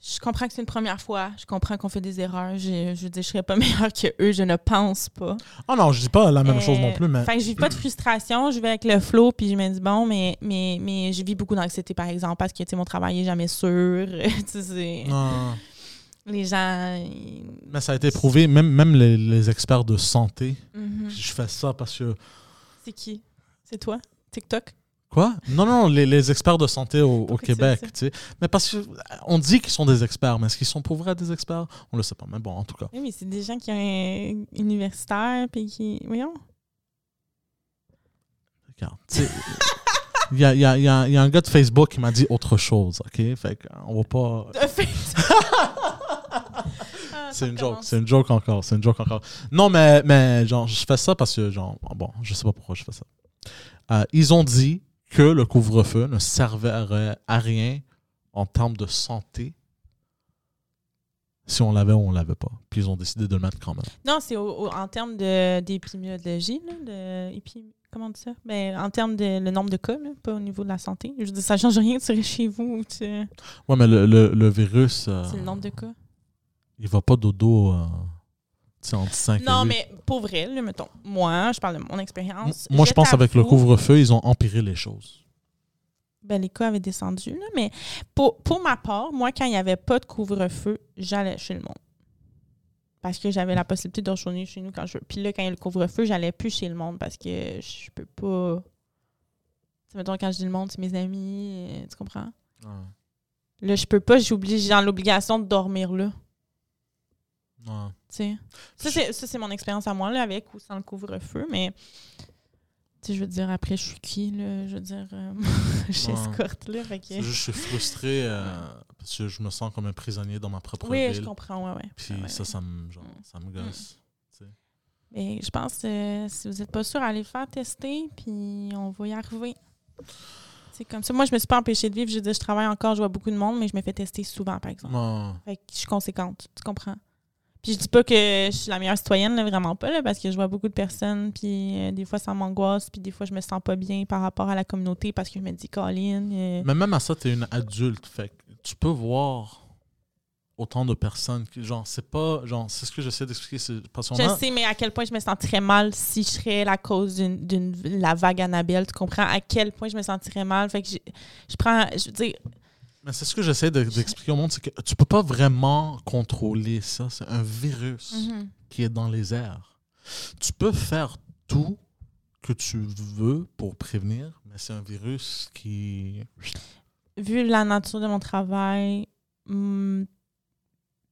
Je comprends que c'est une première fois. Je comprends qu'on fait des erreurs. Je, je veux dire, je serais pas (laughs) meilleure que eux. Je ne pense pas. Ah non, je dis pas la même Euh, chose non plus, mais. Que je vis pas de frustration. Je vais avec le flow, puis je me dis, bon, mais, mais, mais je vis beaucoup d'anxiété, par exemple, parce que, tu sais, mon travail est jamais sûr. (laughs) tu sais, c'est- Non. les gens. ils- Mais ça a été prouvé, même, même les, les experts de santé. Mhm. Je fais ça parce que. C'est qui? C'est toi? TikTok? Quoi? Non, non, les, les experts de santé au, Québec, tu sais. Mais parce que on dit qu'ils sont des experts, mais est-ce qu'ils sont pour vrai des experts? On le sait pas, mais bon, en tout cas. Oui, mais c'est des gens qui ont un universitaire, puis qui. Voyons. Regarde, tu sais, Il y a, y a- y a- y a un gars de Facebook qui m'a dit autre chose, OK? Fait qu'on va pas... (laughs) Ah, c'est une joke, c'est une joke encore, c'est une joke encore. Non, mais, mais genre, je fais ça parce que, genre, bon, je sais pas pourquoi je fais ça. Euh, ils ont dit que le couvre-feu ne servait à rien en termes de santé si on l'avait ou on l'avait pas. Puis ils ont décidé de le mettre quand même. Non, c'est en termes d'épidémiologie, de, comment on dit ça? Ben, en termes de le nombre de cas, pas au niveau de la santé. Je veux dire, ça change rien de tirer chez vous. Ou tu... Ouais, mais le, le, virus. Euh, c'est le nombre de cas. Il va pas dodo euh, entre 5 Non, mais pour vrai, mettons, moi, je parle de mon expérience. Moi, je pense qu'avec le couvre-feu, ils ont empiré les choses. Ben, les cas avaient descendu, là, mais pour, pour ma part, moi, quand il n'y avait pas de couvre-feu, j'allais chez le monde parce que j'avais la possibilité de retourner chez nous quand je veux. Puis là, quand il y a le couvre-feu, j'allais plus chez le monde parce que je peux pas. Tu mettons, quand je dis le monde, c'est mes amis, euh, tu comprends? Là, je peux pas, j'oublie, j'ai l'obligation de dormir là. Ouais. Ça, c'est mon expérience à moi, là, avec ou sans le couvre-feu, mais je veux dire, après, je suis qui, là? Je veux dire, euh, (laughs) j'escorte, là. Je suis frustré euh, parce que je me sens comme un prisonnier dans ma propre oui, ville. Oui, je comprends, ouais, ouais. Puis ça, ça me, genre, mm. ça me mm. gosse. Mais je pense que euh, si vous n'êtes pas sûr, allez faire tester, puis on va y arriver. C'est comme ça. Moi, je me suis pas empêchée de vivre. Je dis, je travaille encore, je vois beaucoup de monde, mais je me fais tester souvent, par exemple. Fait que je suis conséquente. Tu comprends? Puis je dis pas que je suis la meilleure citoyenne, vraiment pas, là, parce que je vois beaucoup de personnes, puis euh, des fois ça m'angoisse, puis des fois je me sens pas bien par rapport à la communauté parce que je me dis, Colin. Euh, Mais même à ça, tu es une adulte, fait tu peux voir autant de personnes que, genre, c'est pas, genre, c'est ce que j'essaie d'expliquer. Je sais, mais à quel point je me sentirais mal si je serais la cause d'une, la vague Annabelle, tu comprends? À quel point je me sentirais mal, fait que je, je prends, je veux dire mais c'est ce que j'essaie d'expliquer au monde, c'est que tu peux pas vraiment contrôler ça. C'est un virus mm-hmm. qui est dans les airs. Tu peux faire tout que tu veux pour prévenir, mais c'est un virus qui... Vu la nature de mon travail, hmm,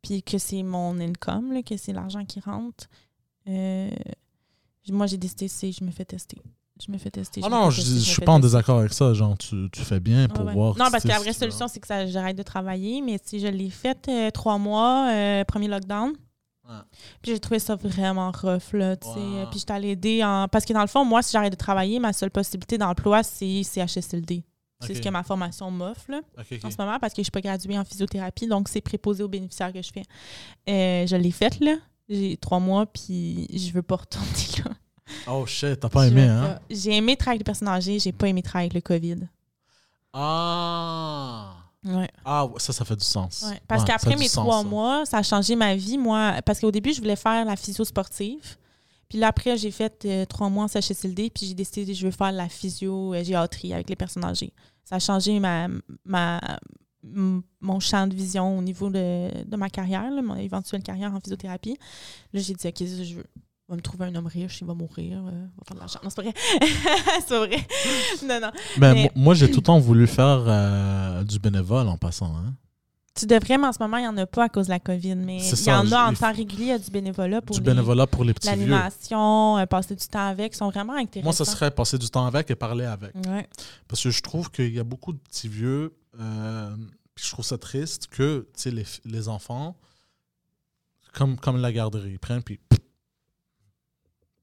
puis que c'est mon income, que c'est l'argent qui rentre, euh, moi j'ai décidé, c'est je me fais tester je me fais tester. Ah non, je, je, suis pas en désaccord avec ça. Genre, tu, tu fais bien pour voir. Non, parce que la vraie solution, c'est que j'arrête de travailler. Mais si je l'ai fait euh, trois mois, euh, premier lockdown. Puis j'ai trouvé ça vraiment rough, là, tu sais. Puis j'étais allée aider en... Parce que dans le fond, moi, si j'arrête de travailler, ma seule possibilité d'emploi, c'est CHSLD. C'est ce que ma formation m'offre là, en ce moment parce que je ne suis pas graduée en physiothérapie, donc c'est préposé aux bénéficiaires que je fais. Euh, je l'ai faite, là. J'ai trois mois, puis je veux pas retourner (laughs) là. Oh shit, t'as pas aimé, hein? J'ai aimé travailler avec les personnes âgées, j'ai pas aimé travailler avec le COVID. Ah! Ouais. Ah, ça, ça fait du sens. Ouais, parce qu'après mes trois mois, ça a changé ma vie. Moi, parce qu'au début, je voulais faire la physio sportive. Puis là, après, j'ai fait euh, trois mois en CHSLD, puis j'ai décidé que je veux faire la physio-géatrie avec les personnes âgées. Ça a changé ma, ma, mon champ de vision au niveau de, de ma carrière, mon éventuelle carrière en physiothérapie. Là, j'ai dit, OK, ça, je veux va me trouver un homme riche, il va mourir, euh, va faire de l'argent. Non, c'est pas vrai. (laughs) c'est pas vrai. non, non. Ben, mais... Moi, j'ai tout le temps voulu faire euh, du bénévole en passant. Hein. Tu devrais, mais en ce moment, il n'y en a pas à cause de la COVID. Mais il y en a en temps régulier, il y a du bénévolat pour Du bénévolat pour les petits L'animation, euh, passer du temps avec, sont vraiment intéressants. Moi, ça serait passer du temps avec et parler avec. Ouais. Parce que je trouve qu'il y a beaucoup de petits vieux, puis je trouve ça triste que les, les enfants, comme, comme la garderie, ils prennent puis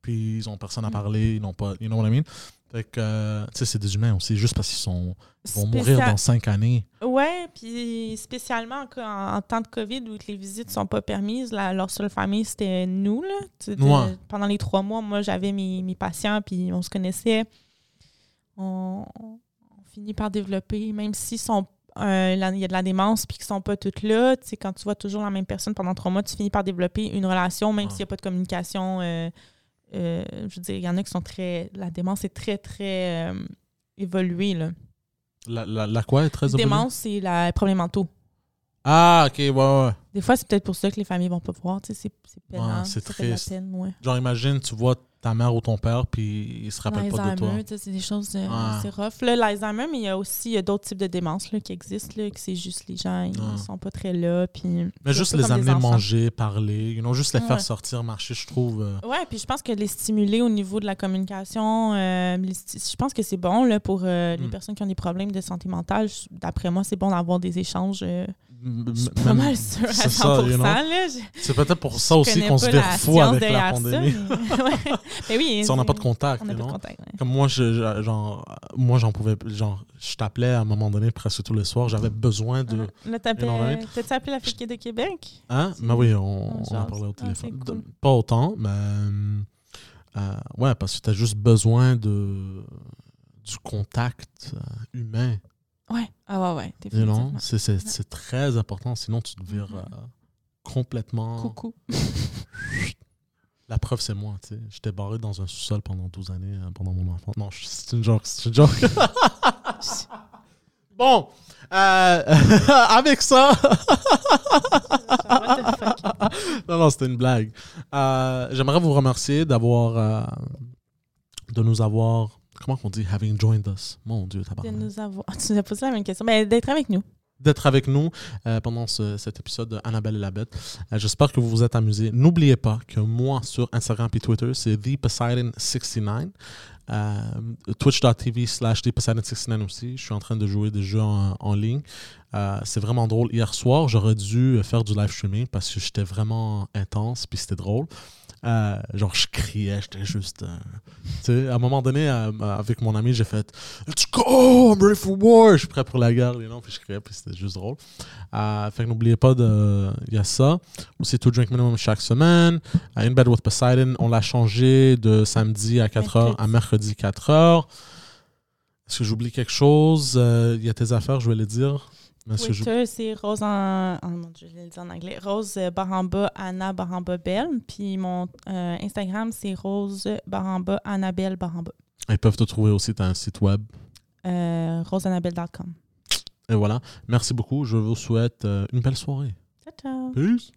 puis ils ont personne à mm. parler, ils n'ont pas, you know what I mean? Fait que, euh, tu sais, c'est des humains aussi, juste parce qu'ils sont vont mourir dans cinq années. Ouais, puis spécialement en, temps de COVID où les visites sont pas permises, leur seule famille, c'était nous, là. Pendant les trois mois, moi, j'avais mes, mes, patients, puis on se connaissait. On, finit par développer, même s'ils sont euh, il y a de la démence puis qu'ils sont pas toutes là. Tu sais, quand tu vois toujours la même personne pendant trois mois, tu finis par développer une relation, même s'il n'y a pas de communication euh, euh, je veux dire, il y en a qui sont très. La démence est très, très euh, évoluée. Là. La, la, la, quoi est très évoluée? La démence, c'est la problème mentaux. Ah, ok, ouais, ouais. Des fois, c'est peut-être pour ça que les familles vont pas voir. Tu sais, c'est pénal. c'est triste. Genre, imagine, tu vois ta mère ou ton père, puis ils se rappellent pas de toi. c'est des choses, euh, c'est rough. L'Alzheimer, mais il y a aussi d'autres types de démence là, qui existent, là, que c'est juste les gens, ils sont pas très là. Puis, mais juste les amener manger, parler, you know, juste les faire sortir, marcher, je trouve. Euh. Ouais, puis je pense que les stimuler au niveau de la communication, euh, je pense que c'est bon là, pour les hmm. personnes qui ont des problèmes de santé mentale. D'après moi, c'est bon d'avoir des échanges suis pas mal sûre à 100%. c'est ça, you know. C'est peut-être pour ça aussi qu'on se la fou avec la derrière ça, pandémie. mais-. (laughs) Mais oui. Si on n'a c'est- pas de contact, On pas de contact. ouais. Comme moi, je, je- genre, moi, j'en pouvais, genre, je t'appelais à un moment donné presque tous les soirs. J'avais besoin de, Ah, t'as-tu appelé la fille de Québec? Hein? Mais oui, on, on on en parlait au Ah, téléphone. c'est cool. Pas autant, mais euh, ouais, parce que tu as juste besoin de, du contact euh, humain. Ouais. Ah ouais, ouais, know? C'est, c'est, c'est très important, sinon tu te vires Mhm. euh, complètement. Coucou. La preuve, c'est moi. tu sais. J'étais barré dans un sous-sol pendant 12 années, euh, pendant mon enfance. Non, c'est une joke. C'est une joke. (laughs) bon, euh, (laughs) avec ça. Non, non, c'était une blague. Euh, j'aimerais vous remercier d'avoir. euh, de nous avoir. Comment on dit? Having joined us. Mon Dieu, De tabarnak. nous avoir. Ah, (laughs) tu nous as posé la même question. Ben, d'être avec nous. D'être avec nous euh, pendant ce- cet épisode de Annabelle et la Bête. Euh, J'espère que vous vous êtes amusés. N'oubliez pas que moi, sur Instagram et Twitter, c'est ThePoseidon69. Euh, Twitch.tv slash ThePoseidon69 aussi. Je suis en train de jouer des jeux en, en ligne. C'est vraiment drôle. Hier soir, j'aurais dû faire du live streaming parce que j'étais vraiment intense puis c'était drôle. Euh, genre, je criais, j'étais juste. euh, tu sais, à un moment donné, euh, avec mon ami, j'ai fait Let's go, I'm ready for war. Je suis prêt pour la guerre, you know, puis je criais, puis c'était juste drôle. Fait que n'oubliez pas. Il y a ça. Aussi, To Drink Minimum chaque semaine. In Bed with Poseidon, on l'a changé de samedi à 4h à mercredi 4h. Est-ce que j'oublie quelque chose? Il y a tes affaires, je les dire. Twitter, c'est Rose en. Oh mon Dieu, je vais le dire en anglais. Rose Baramba, Anna Baramba Belle. Puis mon euh, Instagram, c'est Rose Baramba, Annabelle Baramba. Ils peuvent te trouver aussi, as un site web. Euh, roseannabelle.com. Et voilà. Merci beaucoup. Je vous souhaite euh, une belle soirée. Ciao, ciao. Peace.